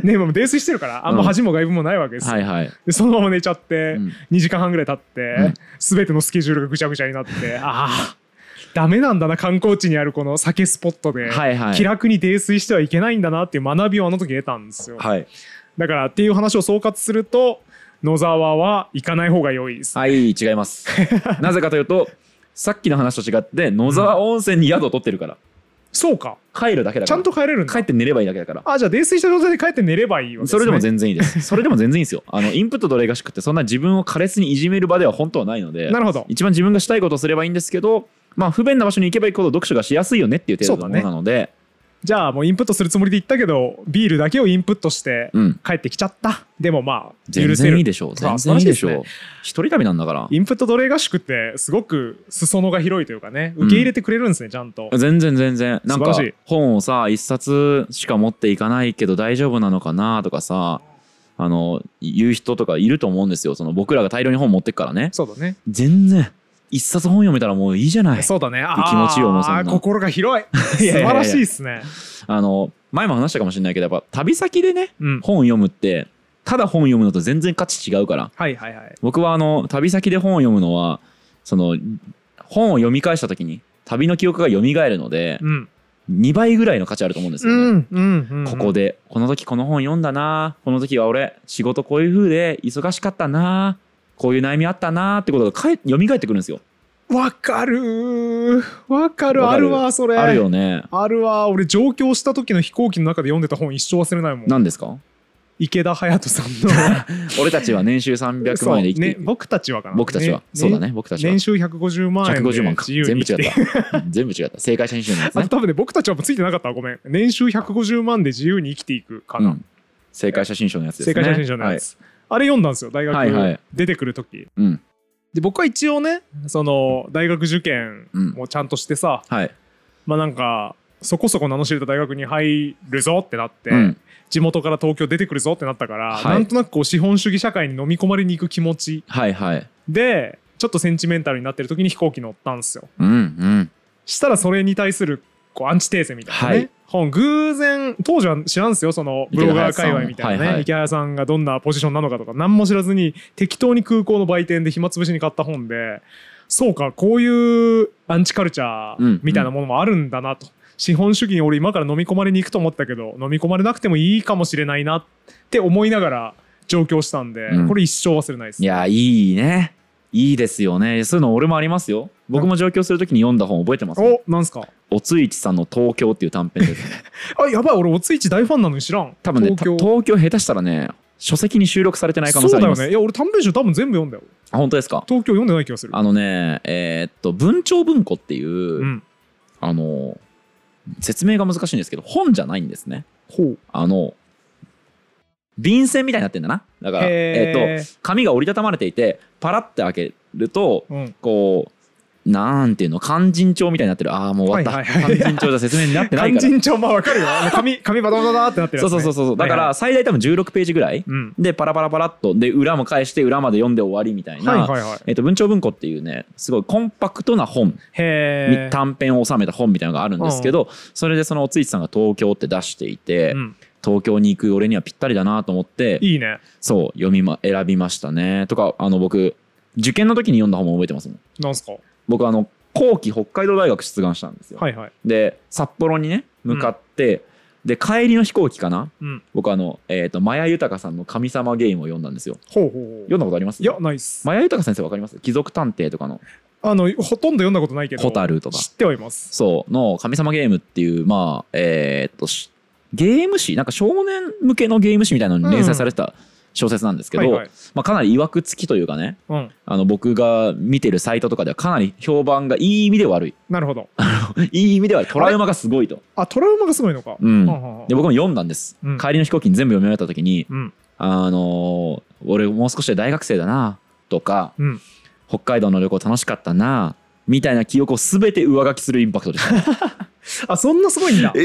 ねもう泥酔してるからあんま恥も外部もないわけですよ、はいはい、でそのまま寝ちゃって、うん。2時間半ぐらい経って、うん。全てのスケジュールがぐちゃぐちゃになってああダメなんだな観光地にあるこの酒スポットで、はいはい。気楽に泥酔してはいけないんだなっていう学びをあの時得たんですよ、はいだからっていう話を総括すると野沢は行かない方が良いです、はい違います。なぜかというとさっきの話と違って野沢温泉に宿を取ってるから。そうか。帰るだけだから。ちゃんと帰れるんだ。帰って寝ればいいだけだから。あじゃあ泥酔した状態で帰って寝ればいいわけです、ね、それでも全然いいです。それでも全然いいですよ。あのインプット奴隷合宿ってそんな自分を苛烈にいじめる場では本当はないのでなるほど。一番自分がしたいことをすればいいんですけどまあ不便な場所に行けば行くほど読書がしやすいよねっていう程度のものなのでじゃあもうインプットするつもりで行ったけどビールだけをインプットしてうん。帰ってきちゃった。でもまあ全許せる。然いいでしょう。全あ然いいでしょう。素晴らし一人旅なんだから。インプット奴隷合宿ってすごく裾野が広いというかね受け入れてくれるんですね、ちゃんと。全然全然。なんか本をさ一冊しか持っていかないけど大丈夫なのかなとかさあの言う人とかいると思うんですよ。その僕らが大量に本持ってくからね。そうだね。全然一冊本読めたらもういいじゃない。そうだね。あ気持ちいいよもうそんな。あー心が広い。素晴らしいですね。あの前も話したかもしれないけどやっぱ旅先でねうん。本を読むってただ本読むのと全然価値違うから。はいはいはい。僕はあの旅先で本を読むのはその本を読み返した時に旅の記憶が蘇るのでうん。2倍ぐらいの価値あると思うんですうよね。んうんうん。ここでこの時この本読んだなこの時は俺仕事こういう風で忙しかったなこういう悩みあったなってことがかえ蘇ってくるんですよ。わかるー。わかる。あるわそれ。あるよね。あるわ。俺上京した時の飛行機の中で読んでた本一生忘れないもん。何ですか？池田隼人さんの。俺たちは年収300万円で生きてね、僕たちはかな。僕たちは、そうだね。僕たちは。年収150万円で150万か。自由全部違に生きてった。全部違った。正解者にしのやつね。あと、多分ね僕たちはもうついてなかったわ。ごめん。年収150万で自由に生きていくかな、うん、正解写真賞のやつですね。正解写真書のやつ、あれ読んだんですよ。大はいはい。学出てくる時、はい、うん。で僕は一応ねその大学受験うんもちゃんとしてさ、はい、まあなんかそこそこ名の知れた大学に入るぞってなって、うん。地元から東京出てくるぞってなったから、はい。なんとなくこう資本主義社会に飲み込まれに行く気持ちはいはい。でちょっとセンチメンタルになってる時に飛行機乗ったんですよ。うんうん。したらそれに対するこうアンチテーゼみたいなね、はい。本偶然当時は知らんすよそのブロガー界隈みたいなねはいはい。池谷さんがどんなポジションなのかとか何も知らずに適当に空港の売店で暇つぶしに買った本でそうかこういうアンチカルチャーみたいなものもあるんだなと、資本主義に俺今から飲み込まれに行くと思ったけど飲み込まれなくてもいいかもしれないなって思いながら上京したんで、うん。これ一生忘れないです。いやいいね。いいですよね。そういうの俺もありますよ。僕も上京するときに読んだ本覚えてますおなんすか？おついちさんの東京っていう短編です。あやばい俺おついち大ファンなのに知らん。多分ね東京。た東京下手したらね書籍に収録されてない可能性あります。そうだよね。いや俺短編集多分全部読んだよ。あ本当ですか？東京読んでない気がする。あのねえーっと文鳥文庫っていう、うん。あの説明が難しいんですけど本じゃないんですね。ほう。あの便箋みたいになってんだな。だからえーっと紙が折りたたまれていてパラッて開けるとうん。こうなんていうの勧進帳みたいになってる。ああもう終わった、はいはいはい。勧進帳じゃ説明になってないから。勧進帳まあわかるよ。紙紙バタバタバタってなってるそうそうそうそうだかはいはら最大多分16ページぐらい。うん。でパラパラパラっと。で裏も返して裏まで読んで終わりみたいな、はいはいはい。えっと文鳥文庫っていうねすごいコンパクトな本。短編を収めた本みたいなのがあるんですけどそれでそのおついちさんが東京って出していて、うん、東京に行く俺にはぴったりだなと思っていいね。そう読みま選びましたね。とかあの僕受験の時に読んだ本も覚えてますもん。なんすか？僕あの後期北海道大学出願したんですよ、はいはい。で札幌にね向かって、で帰りの飛行機かな？うん。僕あの、えー、とマヤ豊さんの「神様ゲーム」を読んだんですよ。ほうほうほう。読んだことあります？いやないっす。マヤ豊先生わかります？貴族探偵とかの。あのほとんど読んだことないけどホタルとか。知ってはいます。そうの神様ゲームっていうまあえーっとしゲーム誌なんか少年向けのゲーム誌みたいなのに連載されてた小説なんですけど、はいはい。まあ、かなり曰く付きというかねうん。あの僕が見てるサイトとかではかなり評判がいい意味で悪い。なるほど。いい意味ではトラウマがすごいと、あトラウマがすごいのか。うん。はんはんはんで僕も読んだんです、うん。帰りの飛行機に全部読み終えた時にうん。あのー俺もう少しで大学生だなとかうん。北海道の旅行楽しかったなみたいな記憶を全て上書きするインパクトでした あそんなすごいんだ。え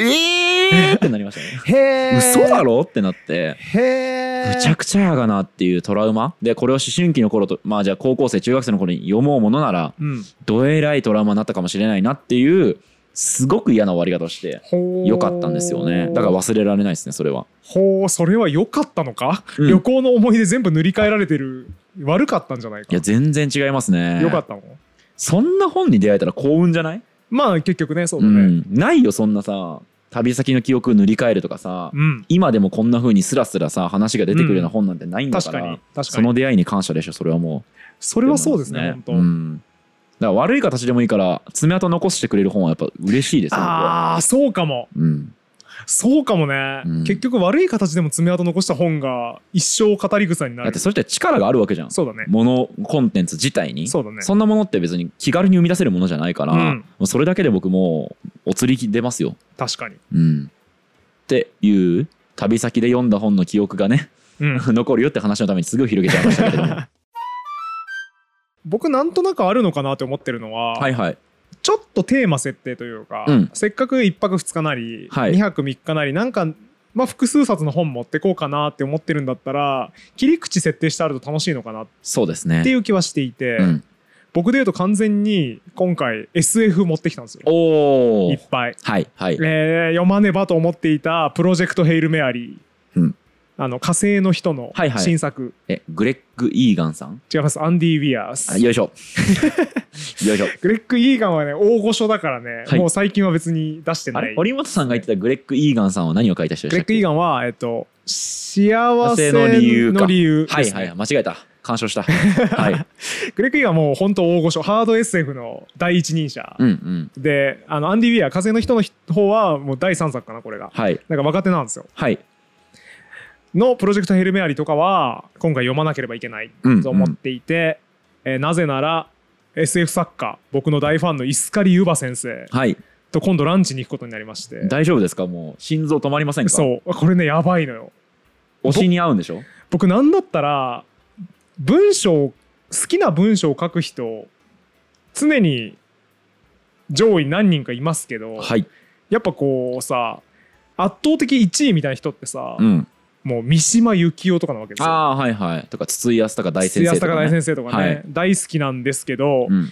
ー。ってなりましたね。へえ嘘だろ？ってなって。へえむちゃくちゃやがなっていうトラウマ？でこれを思春期の頃とまあじゃあ高校生中学生の頃に読もうものならうん。どえらいトラウマになったかもしれないなっていうすごく嫌な終わり方をしてよかったんですよね。だから忘れられないですねそれは。ほうそれは良かったのか、うん。旅行の思い出全部塗り替えられてる悪かったんじゃないか？いや全然違いますね。良かったの？そんな本に出会えたら幸運じゃない？まあ結局ねそううだね。ん。ないよそんなさ旅先の記憶塗り替えるとかさうん、今でもこんな風にスラスラさ話が出てくるような本なんてないんだか、確からに。確かそにの出会いに感謝でしょそれはもう。それはそうですね本当、うん、だから悪い形でもいいから爪痕残してくれる本はやっぱ嬉しいですよああそうかも。うんそうかもね、うん。結局悪い形でも爪痕残した本が一生語り草になる。だってそれって力があるわけじゃん。そうだね。ものコンテンツ自体に。そうだね。んなものって別に気軽に生み出せるものじゃないから、うん。もうそれだけで僕もうお釣り出ますよ、確かに。うん、っていう旅先で読んだ本の記憶がねうん。残るよって話のためにすぐ広げちゃいましたけれども。僕なんとなくあるのかなって思ってるのは、はいはいちょっとテーマ設定というか、うん。せっかく1泊2日なり、はい。2泊3日なりなんか、まあ、複数冊の本持ってこうかなって思ってるんだったら切り口設定してあると楽しいのかなっそうですね。ていう気はしていて、うん、僕で言うと完全に今回 SF 持ってきたんですよ。おおいっぱい、はいはい。えー読まねばと思っていた「プロジェクト・ヘイル・メアリー」うんあの火星の人のはいはい。新作、えグレッグ・イーガンさん？違います。アンディ・ウィアーあスよいしょ。よいしょ。グレッグ・イーガンはね大御所だからね、はい。もう最近は別に出してあない。れ？堀本さんが言ってたグレッグ・イーガンさんは何を書いた人でグレッグ・イーガンは、えっと、幸せの理由か。の理由です、ねはい。はい間違えた。干渉した。はい。グレッグ・イーガンはもう本当大御所ハード SF の第一人者、うんうん。であのアンディ・ウィアー風の人の方はもう第3作かなこれが。はい。なんか若手なんですよ。はいのプロジェクト・ヘルメアリとかは今回読まなければいけないうんと思っていて、えーなぜなら SF 作家僕の大ファンのイスカリ・ユバ先生はい。と今度ランチに行くことになりまして。大丈夫ですか？もう心臓止まりませんか？そう。これねやばいのよ。推しに合うんでしょ？僕なんだったら文章好きな文章を書く人常に上位何人かいますけど、はい。やっぱこうさ圧倒的1位みたいな人ってさ、うんもう三島由紀夫とかなわけですよ。ああはいはい。とか筒井康隆大先生とか、安高大ね、先生とかね、はい。大好きなんですけど、うん。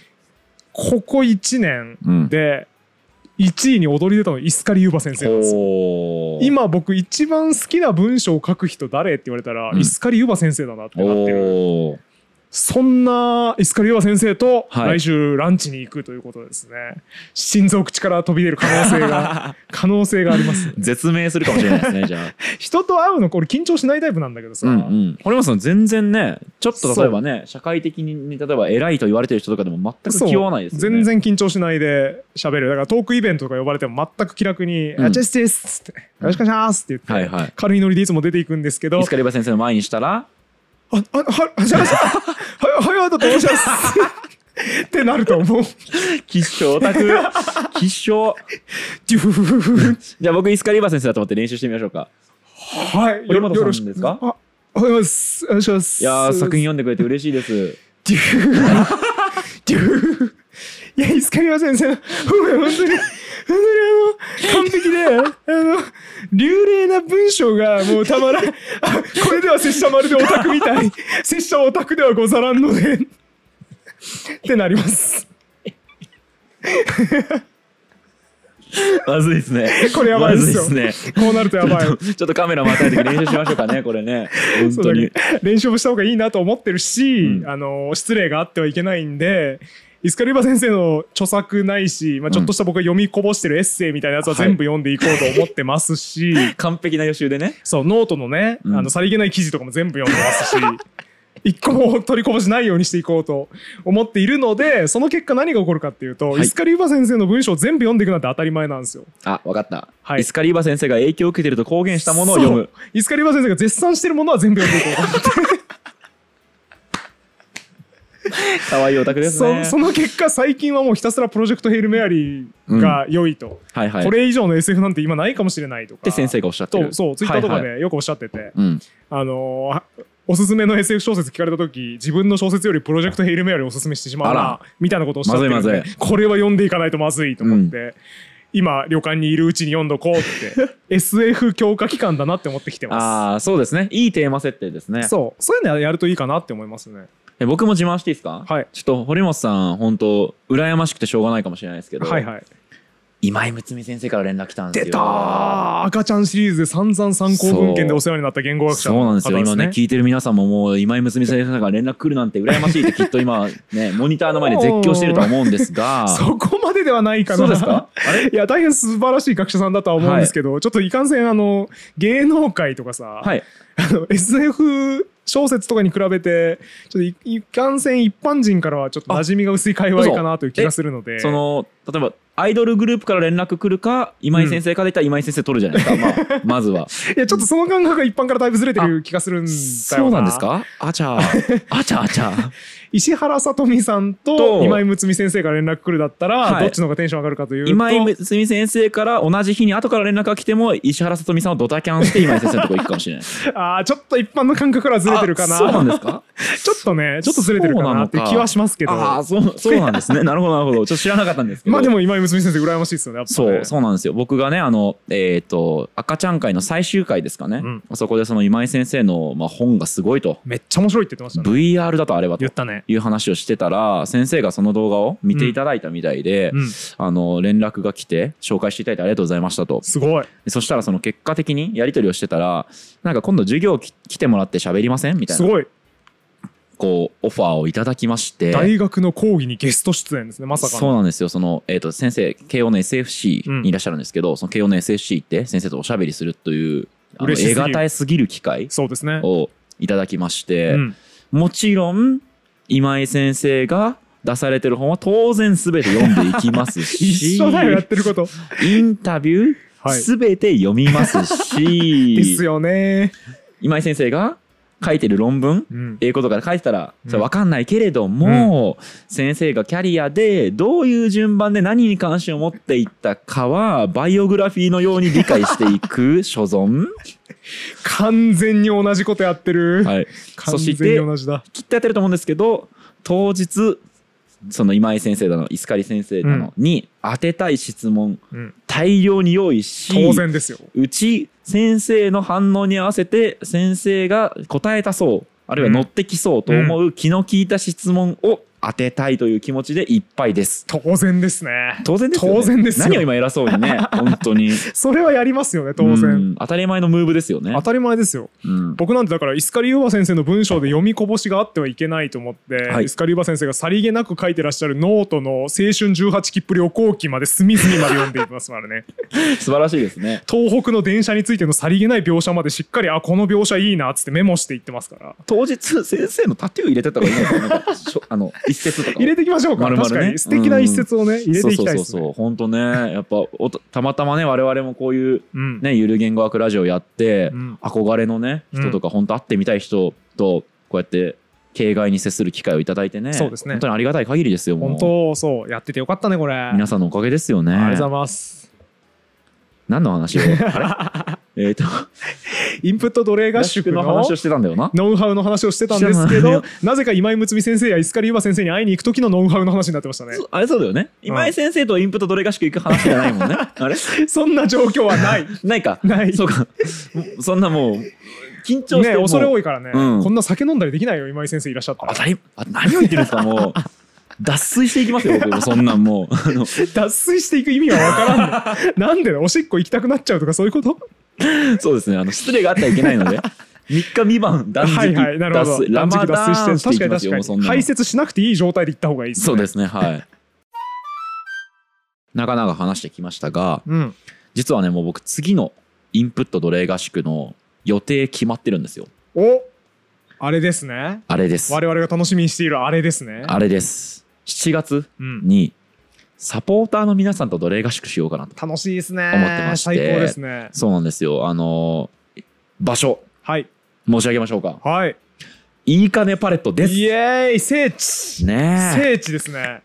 ここ1年うんで1位に躍り出たのイスカリ・ユーバ先生なんですよ。今僕一番好きな文章を書く人誰って言われたら、うん。イスカリ・ユーバ先生だなってなってる。そんなイスカリオワ先生とはい。来週ランチに行くということですね、心臓口から飛び出る可能性が 可能性があります。絶命するかもしれないですねじゃあ。人と会うのこれ緊張しないタイプなんだけどさ、うんうん。堀本さん全然ねちょっと例えばね社会的に例えば偉いと言われてる人とかでも全く気負わないですよね。全然緊張しないで喋る。だからトークイベントとか呼ばれても全く気楽に「うん。ェスです」っつって「よろしくお願いします」って言って、はいはい。軽いノリでいつも出ていくんですけど。イスカリバ先生の前にしたらあ、あ、は、はじゃあ、は、はやだと申します。ってなると思う。吉祥オタク。吉祥じゃあ僕イスカリバ先生だと思って練習してみましょうか。はい、堀本さんですか？あ、おはようございます。お願いします。いやー作品読んでくれて嬉しいですいや、イスカリバ先生、ほんまに本当に、本当にあの、完璧で、あの、流麗な文章がもうたまらん。あ、これでは拙者まるでオタクみたい。拙者はオタクではござらんので。ってなります。まずいですねこれやばいですよまずいですねこうなるとやばいち。ょっとカメラまたいて練習しましょうかねこれね 本当に練習もした方がいいなと思ってるし、うんあの失礼があってはいけないんでイスカリバ先生の著作ないし、まあ、ちょっとした僕が読みこぼしてるエッセイみたいなやつは全部読んでいこうと思ってますし、完璧な予習でね。そうノートのね、うん。あのさりげない記事とかも全部読んでますし 一個も取りこぼしないようにしていこうと思っているのでその結果何が起こるかっていうと、はい。イスカリバ先生の文章を全部読んでいくなんて当たり前なんですよ。あわかった、はい。イスカリバ先生が影響を受けてると公言したものを読む。イスカリバ先生が絶賛してるものは全部読んでいこうと思って。可愛いオタクですね。そその結果最近はもうひたすらプロジェクト「ヘイル・メアリー」が良いと、はいはい。これ以上の SF なんて今ないかもしれないとか。って先生がおっしゃってる。とそうツイッターとかはい。はいでよくおっしゃってて、うん。あのーおすすめの SF 小説聞かれた時自分の小説よりプロジェクト「ヘイル・メアリー」をおすすめしてしまうなみたいなことをおっしゃってるのでまこれは読んでいかないとまずいと思って、今旅館にいるうちに読んどこうって SF 強化期間だなって思ってきてまああそうですね。いいテーマ設定ですね。すそう。そういうのやるといいかなって思いますねえ僕も自慢していいですか？はい。ちょっと堀本さん本当羨ましくてしょうがないかもしれないですけど、はいはい。今井睦美先生から連絡来たんですよ。出たー。赤ちゃんシリーズで散々参考文献でお世話になった言語学者そうなんですよ。方今ね聞いてる皆さんももう今井睦美先生から連絡来るなんて羨ましいってきっと今ねモニターの前で絶叫してるとは思うんですが。そこまでではないかな。そうですか？あれ？いや大変素晴らしい学者さんだとは思うんですけど、ちょっといかんせんあの芸能界とかさ、はいあの SF 小説とかに比べてちょっといかんせん一般人からはちょっと馴染みが薄い界隈かなという気がするので。その例えばアイドルグループから連絡来るか今井先生から言ったら今井先生取るじゃないですか、まあ、まずは。いやちょっとその感覚が一般からだいぶずれてる気がするんだよな。そうなんですか？あちゃ あちゃあちゃ石原さとみさんとと今井睦美先生から連絡来るだったら、はい。どっちの方がテンション上がるかというと今井睦美先生から同じ日に後から連絡が来ても石原さとみさんをドタキャンして今井先生のとこ行くかもしれない。あーちょっと一般の感覚からずれてるかな。あそうなんですか？ちょっとねちょっとずれてるかなって気はしますけど。ああそうそうなんですね。なるほどなるほど。ちょっと知らなかったんですけど。まあでも今井睦美先生羨ましいですよねやっぱね。そうそうなんですよ。僕がねあのえっ、と赤ちゃん会の最終回ですかね、うん。そこでその今井先生の、まあ、本がすごいと。めっちゃ面白いって言ってましたね。VR だとあればと。言ったね。いう話をしてたら先生がその動画を見ていただいたみたいで、うん。あの連絡が来て紹介していただいてありがとうございましたと。すごい。でそしたらその結果的にやり取りをしてたらなんか今度授業き来てもらって喋りませんみたいな。すごいこうオファーをいただきまして。大学の講義にゲスト出演ですねまさかの。そうなんですよ。その、えー、と先生慶応の SFC にいらっしゃるんですけど、その慶応の SFC って先生とおしゃべりするというあの得難いすぎる機会そうですね。をいただきまして、うん。もちろん今井先生が出されてる本は当然全て読んでいきますし 一緒だよやってること。インタビューはい。全て読みますし、ですよね。今井先生が書いてる論文？うん。英語とかで書いてたらうん。それ分かんないけれども、先生がキャリアでどういう順番で何に関心を持っていったかはバイオグラフィーのように理解していく所存、完全に同じことやってる。はい、完全に同じだ。きっとやってると思うんですけど当日その今井先生だの石狩先生だのに当てたい質問うん。大量に用意し当然ですよ。うち先生の反応に合わせて先生が答えたそうあるいは乗ってきそうと思う気の利いた質問を当てたいという気持ちでいっぱいです。当然ですね。当然ですよ、ね、当然ですよ。何を今偉そうにね本当に。それはやりますよね当然、うん当たり前のムーブですよね。当たり前ですよ。うん。僕なんてだからイスカリユーバ先生の文章で読みこぼしがあってはいけないと思って、はい。イスカリユーバ先生がさりげなく書いてらっしゃるノートの青春18切符旅行記まで隅々まで読んでいますからね。素晴らしいですね。東北の電車についてのさりげない描写までしっかりあこの描写いいなっつってメモしていってますから。当日先生のタトゥー入れてた方がいいのかな。あの一節とか入れていきましょうか、丸々ね。確かに。素敵な一節をね、入れていきたいですね。そうそうそう本当ねやっぱおとたまたまね我々もこういううん。ねゆる言語学ラジオやって、うん。憧れのね人とか本当会ってみたい人とこうやって形骸に接する機会をいただいてねそうですね。本当にありがたい限りですよ本当そうやっててよかったねこれ。皆さんのおかげですよね。ありがとうございます。何の話を？あれ？えっとインプット奴隷合合宿の話をしてたんだよな。ノウハウの話をしてたんですけどなぜか今井睦美先生やイスカリユーバ先生に会いに行く時のノウハウの話になってましたね。あれそうだよね。今井先生とインプットどれ合宿行く話じゃないもんね。あれ？そんな状況はない。ないか。ない。そうか。そんなもう緊張してね恐れ多いからね、うん。こんな酒飲んだりできないよ今井先生いらっしゃったら。あ何を言ってるんですかもう。脱水していきますよ僕も。そんなんもう。脱水していく意味はわからんねなんでおしっこ行きたくなっちゃうとかそういうこと？そうですね。あの失礼があってはいけないので 3日未満断食はいはいなるほど。ラマダーンしてい確きますかに確かに排泄しなくていい状態で行った方がいいですね。そうですねはい。なかなか話してきましたがうん。実はねもう僕次のインプット奴隷合宿の予定決まってるんですよ。おあれですね。あれです。我々が楽しみにしているあれですね。あれです。7月うん。にサポーターの皆さんと奴隷合宿しようかなと楽しいですね。思ってまして。最高ですね。そうなんですよ。あのー場所。はい。申し上げましょうか。はい。いいかねパレットです。イエーイ聖地。ねえ。聖地ですね。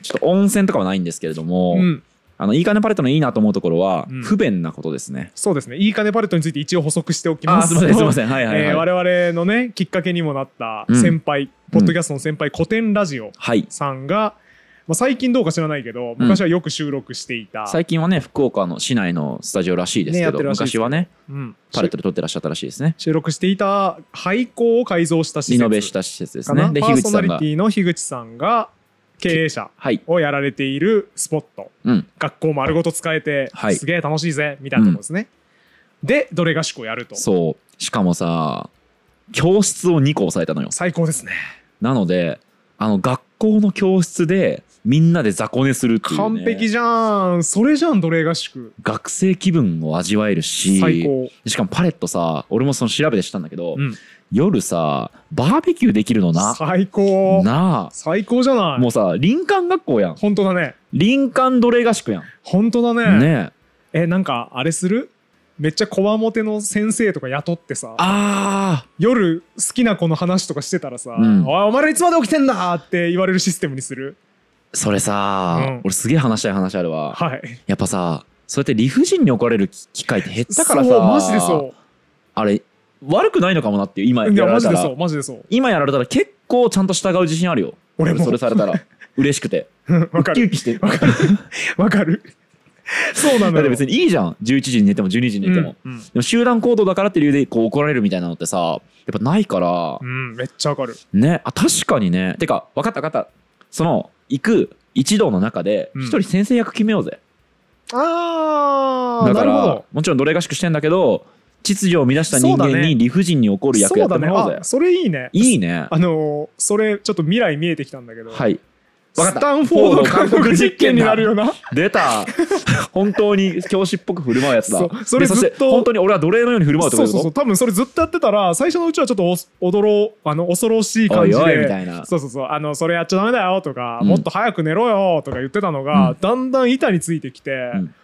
ちょっと温泉とかはないんですけれども、うん。あのいいかねパレットのいいなと思うところは、うん。不便なことですね。そうですね。いい金パレットについて一応補足しておきます。すみませんすみません。はいはいはい、えー我々のねきっかけにもなったうん。先輩、ポッドキャストの先輩古典ラジオはい。さんが、まあ、最近どうか知らないけど昔はよく収録していた、最近はね福岡の市内のスタジオらしいですけど、ってるらしいです。昔はねうん。パレットで撮ってらっしゃったらしいですね。収録していた廃校を改造した施設。リノベした施設ですね。でパーソナリティの樋口さんが経営者。はい。をやられているスポット。うん。学校丸ごと使えて、はい。すげえ楽しいぜみたいなところですね、でどれ合宿をやると。そう。しかもさ教室を2個押さえたのよ。最高ですね。なのであの学校の教室でみんなで雑魚寝するっていう、ね、完璧じゃん。それじゃん奴隷合宿。学生気分を味わえるし最高。しかもパレットさ俺もその調べて知ったんだけど、うん。夜さバーベキューできるのな？最高。な最高じゃない？あもうさ林間学校やん。本当だね。林間奴隷合宿やん。本当だね。ねえ。えなんかあれする？めっちゃこわもての先生とか雇ってさ。あ夜好きな子の話とかしてたらさ「うん。おいお前らいつまで起きてんだ!」って言われるシステムにする？ーそれさ、うん。俺すげえ話したい話あるわ。はい。やっぱさそうやって理不尽に怒られる機会って減ったからさそうマジでそあれ悪くないのかもなっていう今ういややられたら。マジでそうマジでそう。今やられたら結構ちゃんと従う自信あるよ。俺も。それされたら。嬉しくて。わかる。ウキウキして。わかる。わかる。そうなのよ。だって別にいいじゃん。11時に寝ても12時に寝ても、うんうん。でも集団行動だからっていう理由でこう怒られるみたいなのってさやっぱないから。うんめっちゃわかる。ね。あ確かにね。てか分かった分かった。その行く一同の中でうん。一人先生役決めようぜ、あー。だからなるほど。もちろん奴隷合宿してんだけど秩序を乱した人間そうだね。に理不尽に怒る役やってもらおうぜ。あそれいいね。いいね。あのーそれちょっと未来見えてきたんだけど。はいスタンフォード韓国実験になるよな。出た。本当に教師っぽく振る舞うやつだ。そうそれずっと。本当に俺は奴隷のように振る舞うってことそうそうそう多分それずっとやってたら最初のうちはちょっとお驚ろあの恐ろしい感じでおいおいみたいな。そうそうそうあのそれやっちゃダメだよとか、うん。もっと早く寝ろよとか言ってたのが、うん。だんだん板についてきて、ん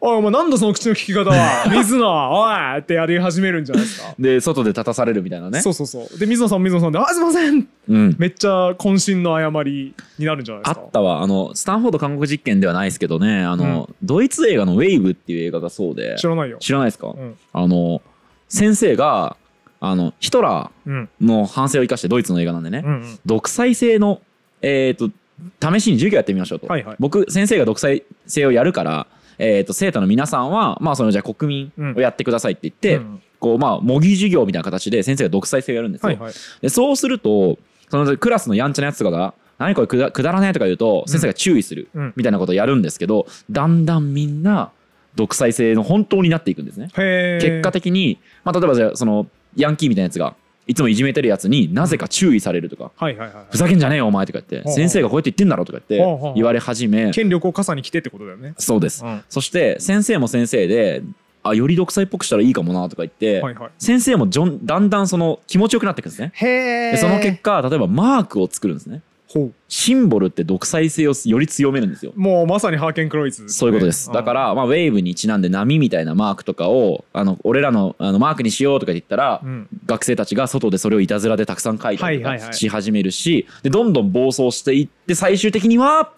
おいお前なんだその口の利き方は？水野おい！ってやり始めるんじゃないですか。で外で立たされるみたいなね。そうそうそう。で水野さんも水野さんで「あすいません!うん」めっちゃ渾身の誤りになるんじゃないであすか。ったわ。あのスタンフォード韓国実験ではないですけどね。あの、ドイツ映画の「ウェイブ」っていう映画がそうで。知らないよ。知らないですか、うん。あの先生があのヒトラうん。ーの反省を生かしてドイツの映画なんでね、うんうん。独裁制のえっ、と試しに授業やってみましょうと、はいはい。僕先生が独裁制をやるから、えー、と生徒の皆さんはまあそのじゃあ国民をやってくださいって言って、うん。こうまあ模擬授業みたいな形で先生が独裁制をやるんですよ、はいはい。でそうするとそのクラスのやんちゃなやつとかが何これくだくだらねえとか言うと先生が注意するうん。みたいなことをやるんですけど、だんだんみんな独裁制の本当になっていくんですね。結果的に、まあ、例えばじゃあそのヤンキーみたいなやつがいつもいじめてるやつになぜか注意されるとか、はいはいはいふざけんじゃねえよお前とか言って先生がこうやって言ってんだろとか言って言われ始め権力を傘に来てってことだよね。そうです。うん。そして先生も先生であより独裁っぽくしたらいいかもなとか言って、はいはい。先生もじょんだんだんその気持ちよくなっていくんですね。へその結果例えばマークを作るんですねシンボルって独裁性をより強めるんですよ。もうまさにハーケンクロイツ。ね、そういうことです。だから、まあ、ウェーブにちなんで波みたいなマークとかを、あの、俺らのあのマークにしようとか言ったら、うん。学生たちが外でそれをいたずらでたくさん書いたりとはいはいはい。かし始めるし、で、どんどん暴走していって、最終的には、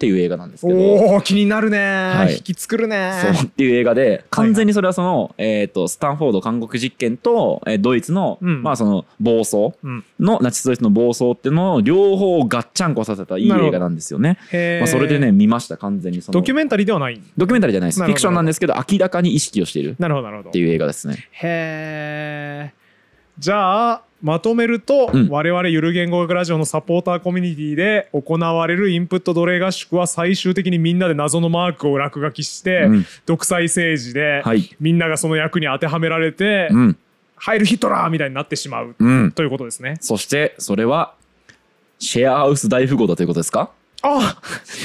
っていう映画なんですけど、おお気になるね、はい。引き作るね。そうっていう映画で、完全にそれはその、えっ、と、スタンフォード韓国実験と、えードイツの、うん。まあその暴走うん。の、ナチスドイツの暴走っていうのを両方をガッチャンコさせたいい映画なんですよね。まあ、それでね、見ました、完全にその。ドキュメンタリーではない。ドキュメンタリーじゃないです。フィクションなんですけど、明らかに意識をしている。なるほどなるほど。っていう映画ですね。へえじゃあまとめると、うん我々ゆる言語学ラジオのサポーターコミュニティで行われるインプット奴隷合宿は最終的にみんなで謎のマークを落書きして、うん独裁政治で、はい。みんながその役に当てはめられて、うん。ハイルヒトラーみたいになってしまう、うん。ということですね。そして、それは、シェアハウス大富豪だということですか？あ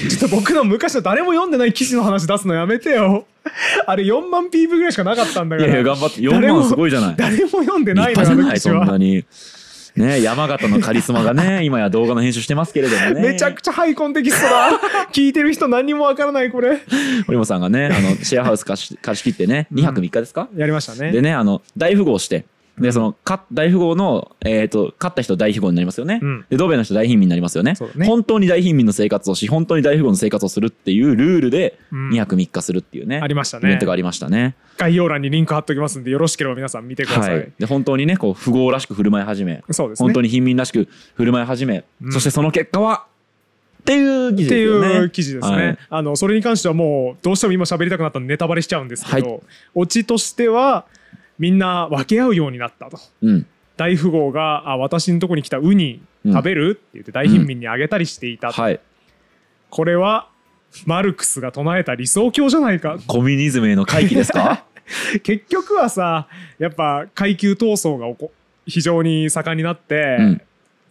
ちょっと僕の昔の誰も読んでない記事の話出すのやめてよ。あれ4万 PV ぐらいしかなかったんだから。いやいや、頑張って。4誰も万すごいじゃない。誰も読んで立ないのよ、ない。そんなに。ね山形のカリスマがね、今や動画の編集してますけれどもね。めちゃくちゃハイコンテキストだ。聞いてる人何にもわからないこれ。堀本さんがね、あの、シェアハウス貸し貸し切ってね、2泊3日ですか？やりましたね。でね、あの、大富豪して、で、その、か大富豪の、えっ、と、勝った人大富豪になりますよね。うんで、ドベの人大貧民になりますよねね本当に大貧民の生活をし、本当に大富豪の生活をするっていうルールで、うん2泊3日するっていうね。ありましたねイベント。がありましたね。概要欄にリンク貼っときますんで、よろしければ皆さん見てくださ。はいい。で、本当にね、こう、富豪らしく振る舞い始め、そうですね。本当に貧民らしく振る舞い始め、うんそしてその結果は、っていう記事ですよね。いう記事ですね、はいあのそれに関してはもうどうしても今喋りたくなったんでネタバレしちゃうんですけど、はいオチとしてはみんな分け合うようになったと。うん。大富豪があ私のとこに来たウニ食べる、って言って大貧民にあげたりしていた。と、はい。これはマルクスが唱えた理想郷じゃないか。コミュニズムへの回帰ですか？結局はさやっぱ階級闘争が起こ非常に盛んになって、うん。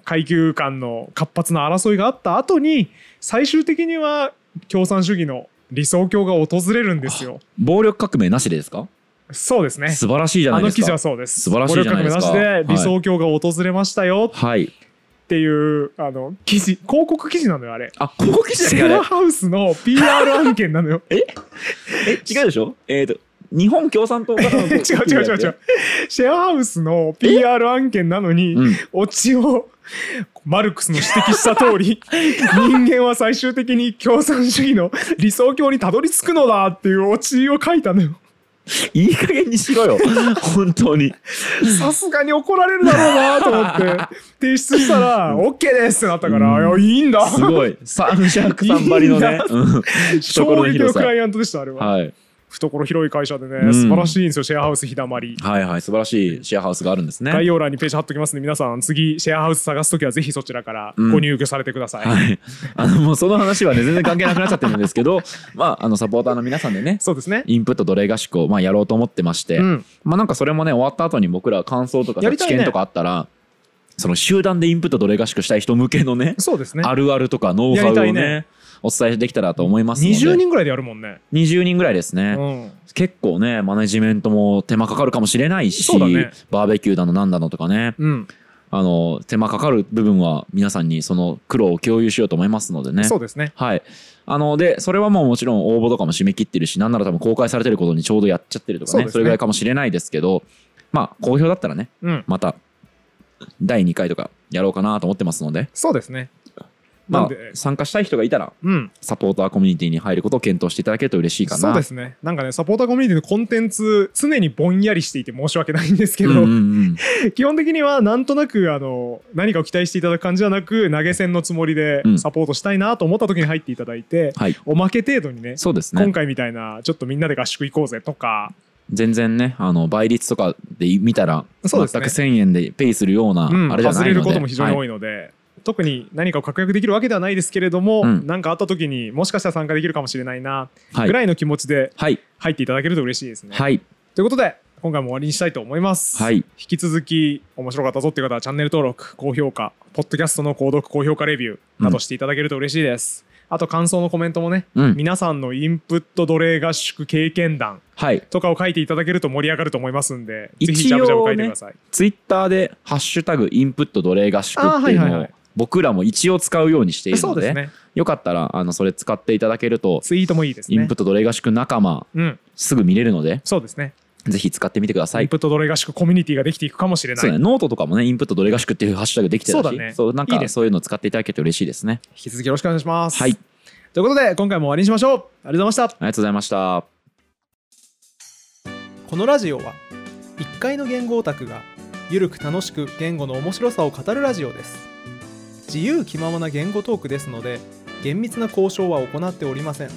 階級間の活発な争いがあった後に最終的には共産主義の理想郷が訪れるんですよ。暴力革命なしでですか？そうですね。素晴らしいじゃなあの記事いですか。はそうです。素晴らしいじゃないですかしで理は想郷が訪れましたよはい。っていう、あの記事広告記事なのよあれ。あ、ここ記事シだっけあれェアハウスの PR 案件なのよ。え、違うでしょ？えっ、と、日本共産党からの 違う違う違う違う。シェアハウスの PR 案件なのに、うん。オチをマルクスの指摘した通り 人間は最終的に共産主義の理想郷にたどり着くのだっていうオチを書いたのよ。いい加減にしろよ。本当に。さすがに怒られるだろうなと思って 提出したら OK ですってなったから、うんいやいいんだすごい。サンシャークさんばりのね。うん衝撃のクライアントでしたあれは、はい。懐広い会社でね、うん。素晴らしいんですよシェアハウス日だまり。はいはい。素晴らしいシェアハウスがあるんですね。概要欄にページ貼っときますんで皆さん次シェアハウス探すときはぜひそちらからうん。ご入居されてください、はい。あの、もうその話はね、全然関係なくなっちゃってるんですけど、まあ、あの、サポーターの皆さんでね、そうですね。インプット奴隷合宿を、まあ、やろうと思ってまして、うん。まあ、なんかそれもね、終わった後に僕ら感想とか知見とかあったら、その集団でインプット奴隷合宿したい人向けのね、そうですね。あるあるとかノウハウをね。やりたいねお伝えできたらと思いますので。20人ぐらいでやるもんね、20人ぐらいですね、うん、結構ねマネジメントも手間かかるかもしれないし、ね。バーベキューだのなんだのとかね。うん、あの手間かかる部分は皆さんにその苦労を共有しようと思いますのでね。そうですね。はい。あのでそれはもうもちろん応募とかも締め切ってるしなんなら多分公開されてることにちょうどやっちゃってるとかねね。それぐらいかもしれないですけどまあ好評だったらねうん。また第2回とかやろうかなと思ってますので。そうですねまあなんで？参加したい人がいたらうん。サポーターコミュニティに入ることを検討していただけると嬉しいかな。そうですね。なんかねサポーターコミュニティのコンテンツ常にぼんやりしていて申し訳ないんですけど、うんうんうん。基本的にはなんとなくあの何かを期待していただく感じじゃなく投げ銭のつもりでうん。サポートしたいなと思った時に入っていただいて、はい、おまけ程度にねそうですね。今回みたいなちょっとみんなで合宿行こうぜとか、全然ね、あの倍率とかで見たら、全くそうですね。1000円でペイするようなうん、あれじゃ外ないので、れることも非常に多はいいので、特に何かを確約できるわけではないですけれども、うん。何かあった時にもしかしたら参加できるかもしれないなはい。ぐらいの気持ちではい。入っていただけると嬉しいですね。はい。ということで今回も終わりにしたいと思います。はい。引き続き面白かったぞっていう方はチャンネル登録高評価ポッドキャストの購読高評価レビューなどしていただけると嬉しいです。あと感想のコメントもね、うん。皆さんのインプット奴隷合宿経験談はい。とかを書いていただけると盛り上がると思いますんで、一応ねぜひジャブジャブ書いてください。ツイッターで「ハッシュタグインプット奴隷合宿」っていうのをはい僕らも一応使うようにしているのでね。よかったらあのそれ使っていただけるとツイートもいいですね。インプット奴隷合宿仲間うん、すぐ見れるのでそうですね。ぜひ使ってみてくださいインプット奴隷合宿コミュニティができていくかもしれない。そうね、ノートとかもねインプット奴隷合宿っていうハッシュタグできてたしそうだねなんかそういうの使っていただけると嬉しいですね引き続きよろしくお願いします。はいということで今回も終わりにしましょう。ありがとうございました。ありがとうございましたこのラジオは1階の言語オタクがゆるく楽しく言語の面白さを語るラジオです自由気ままな言語トークですので厳密な交渉は行っておりません。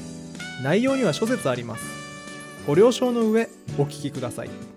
内容には諸説あります。ご了承の上お聞きください。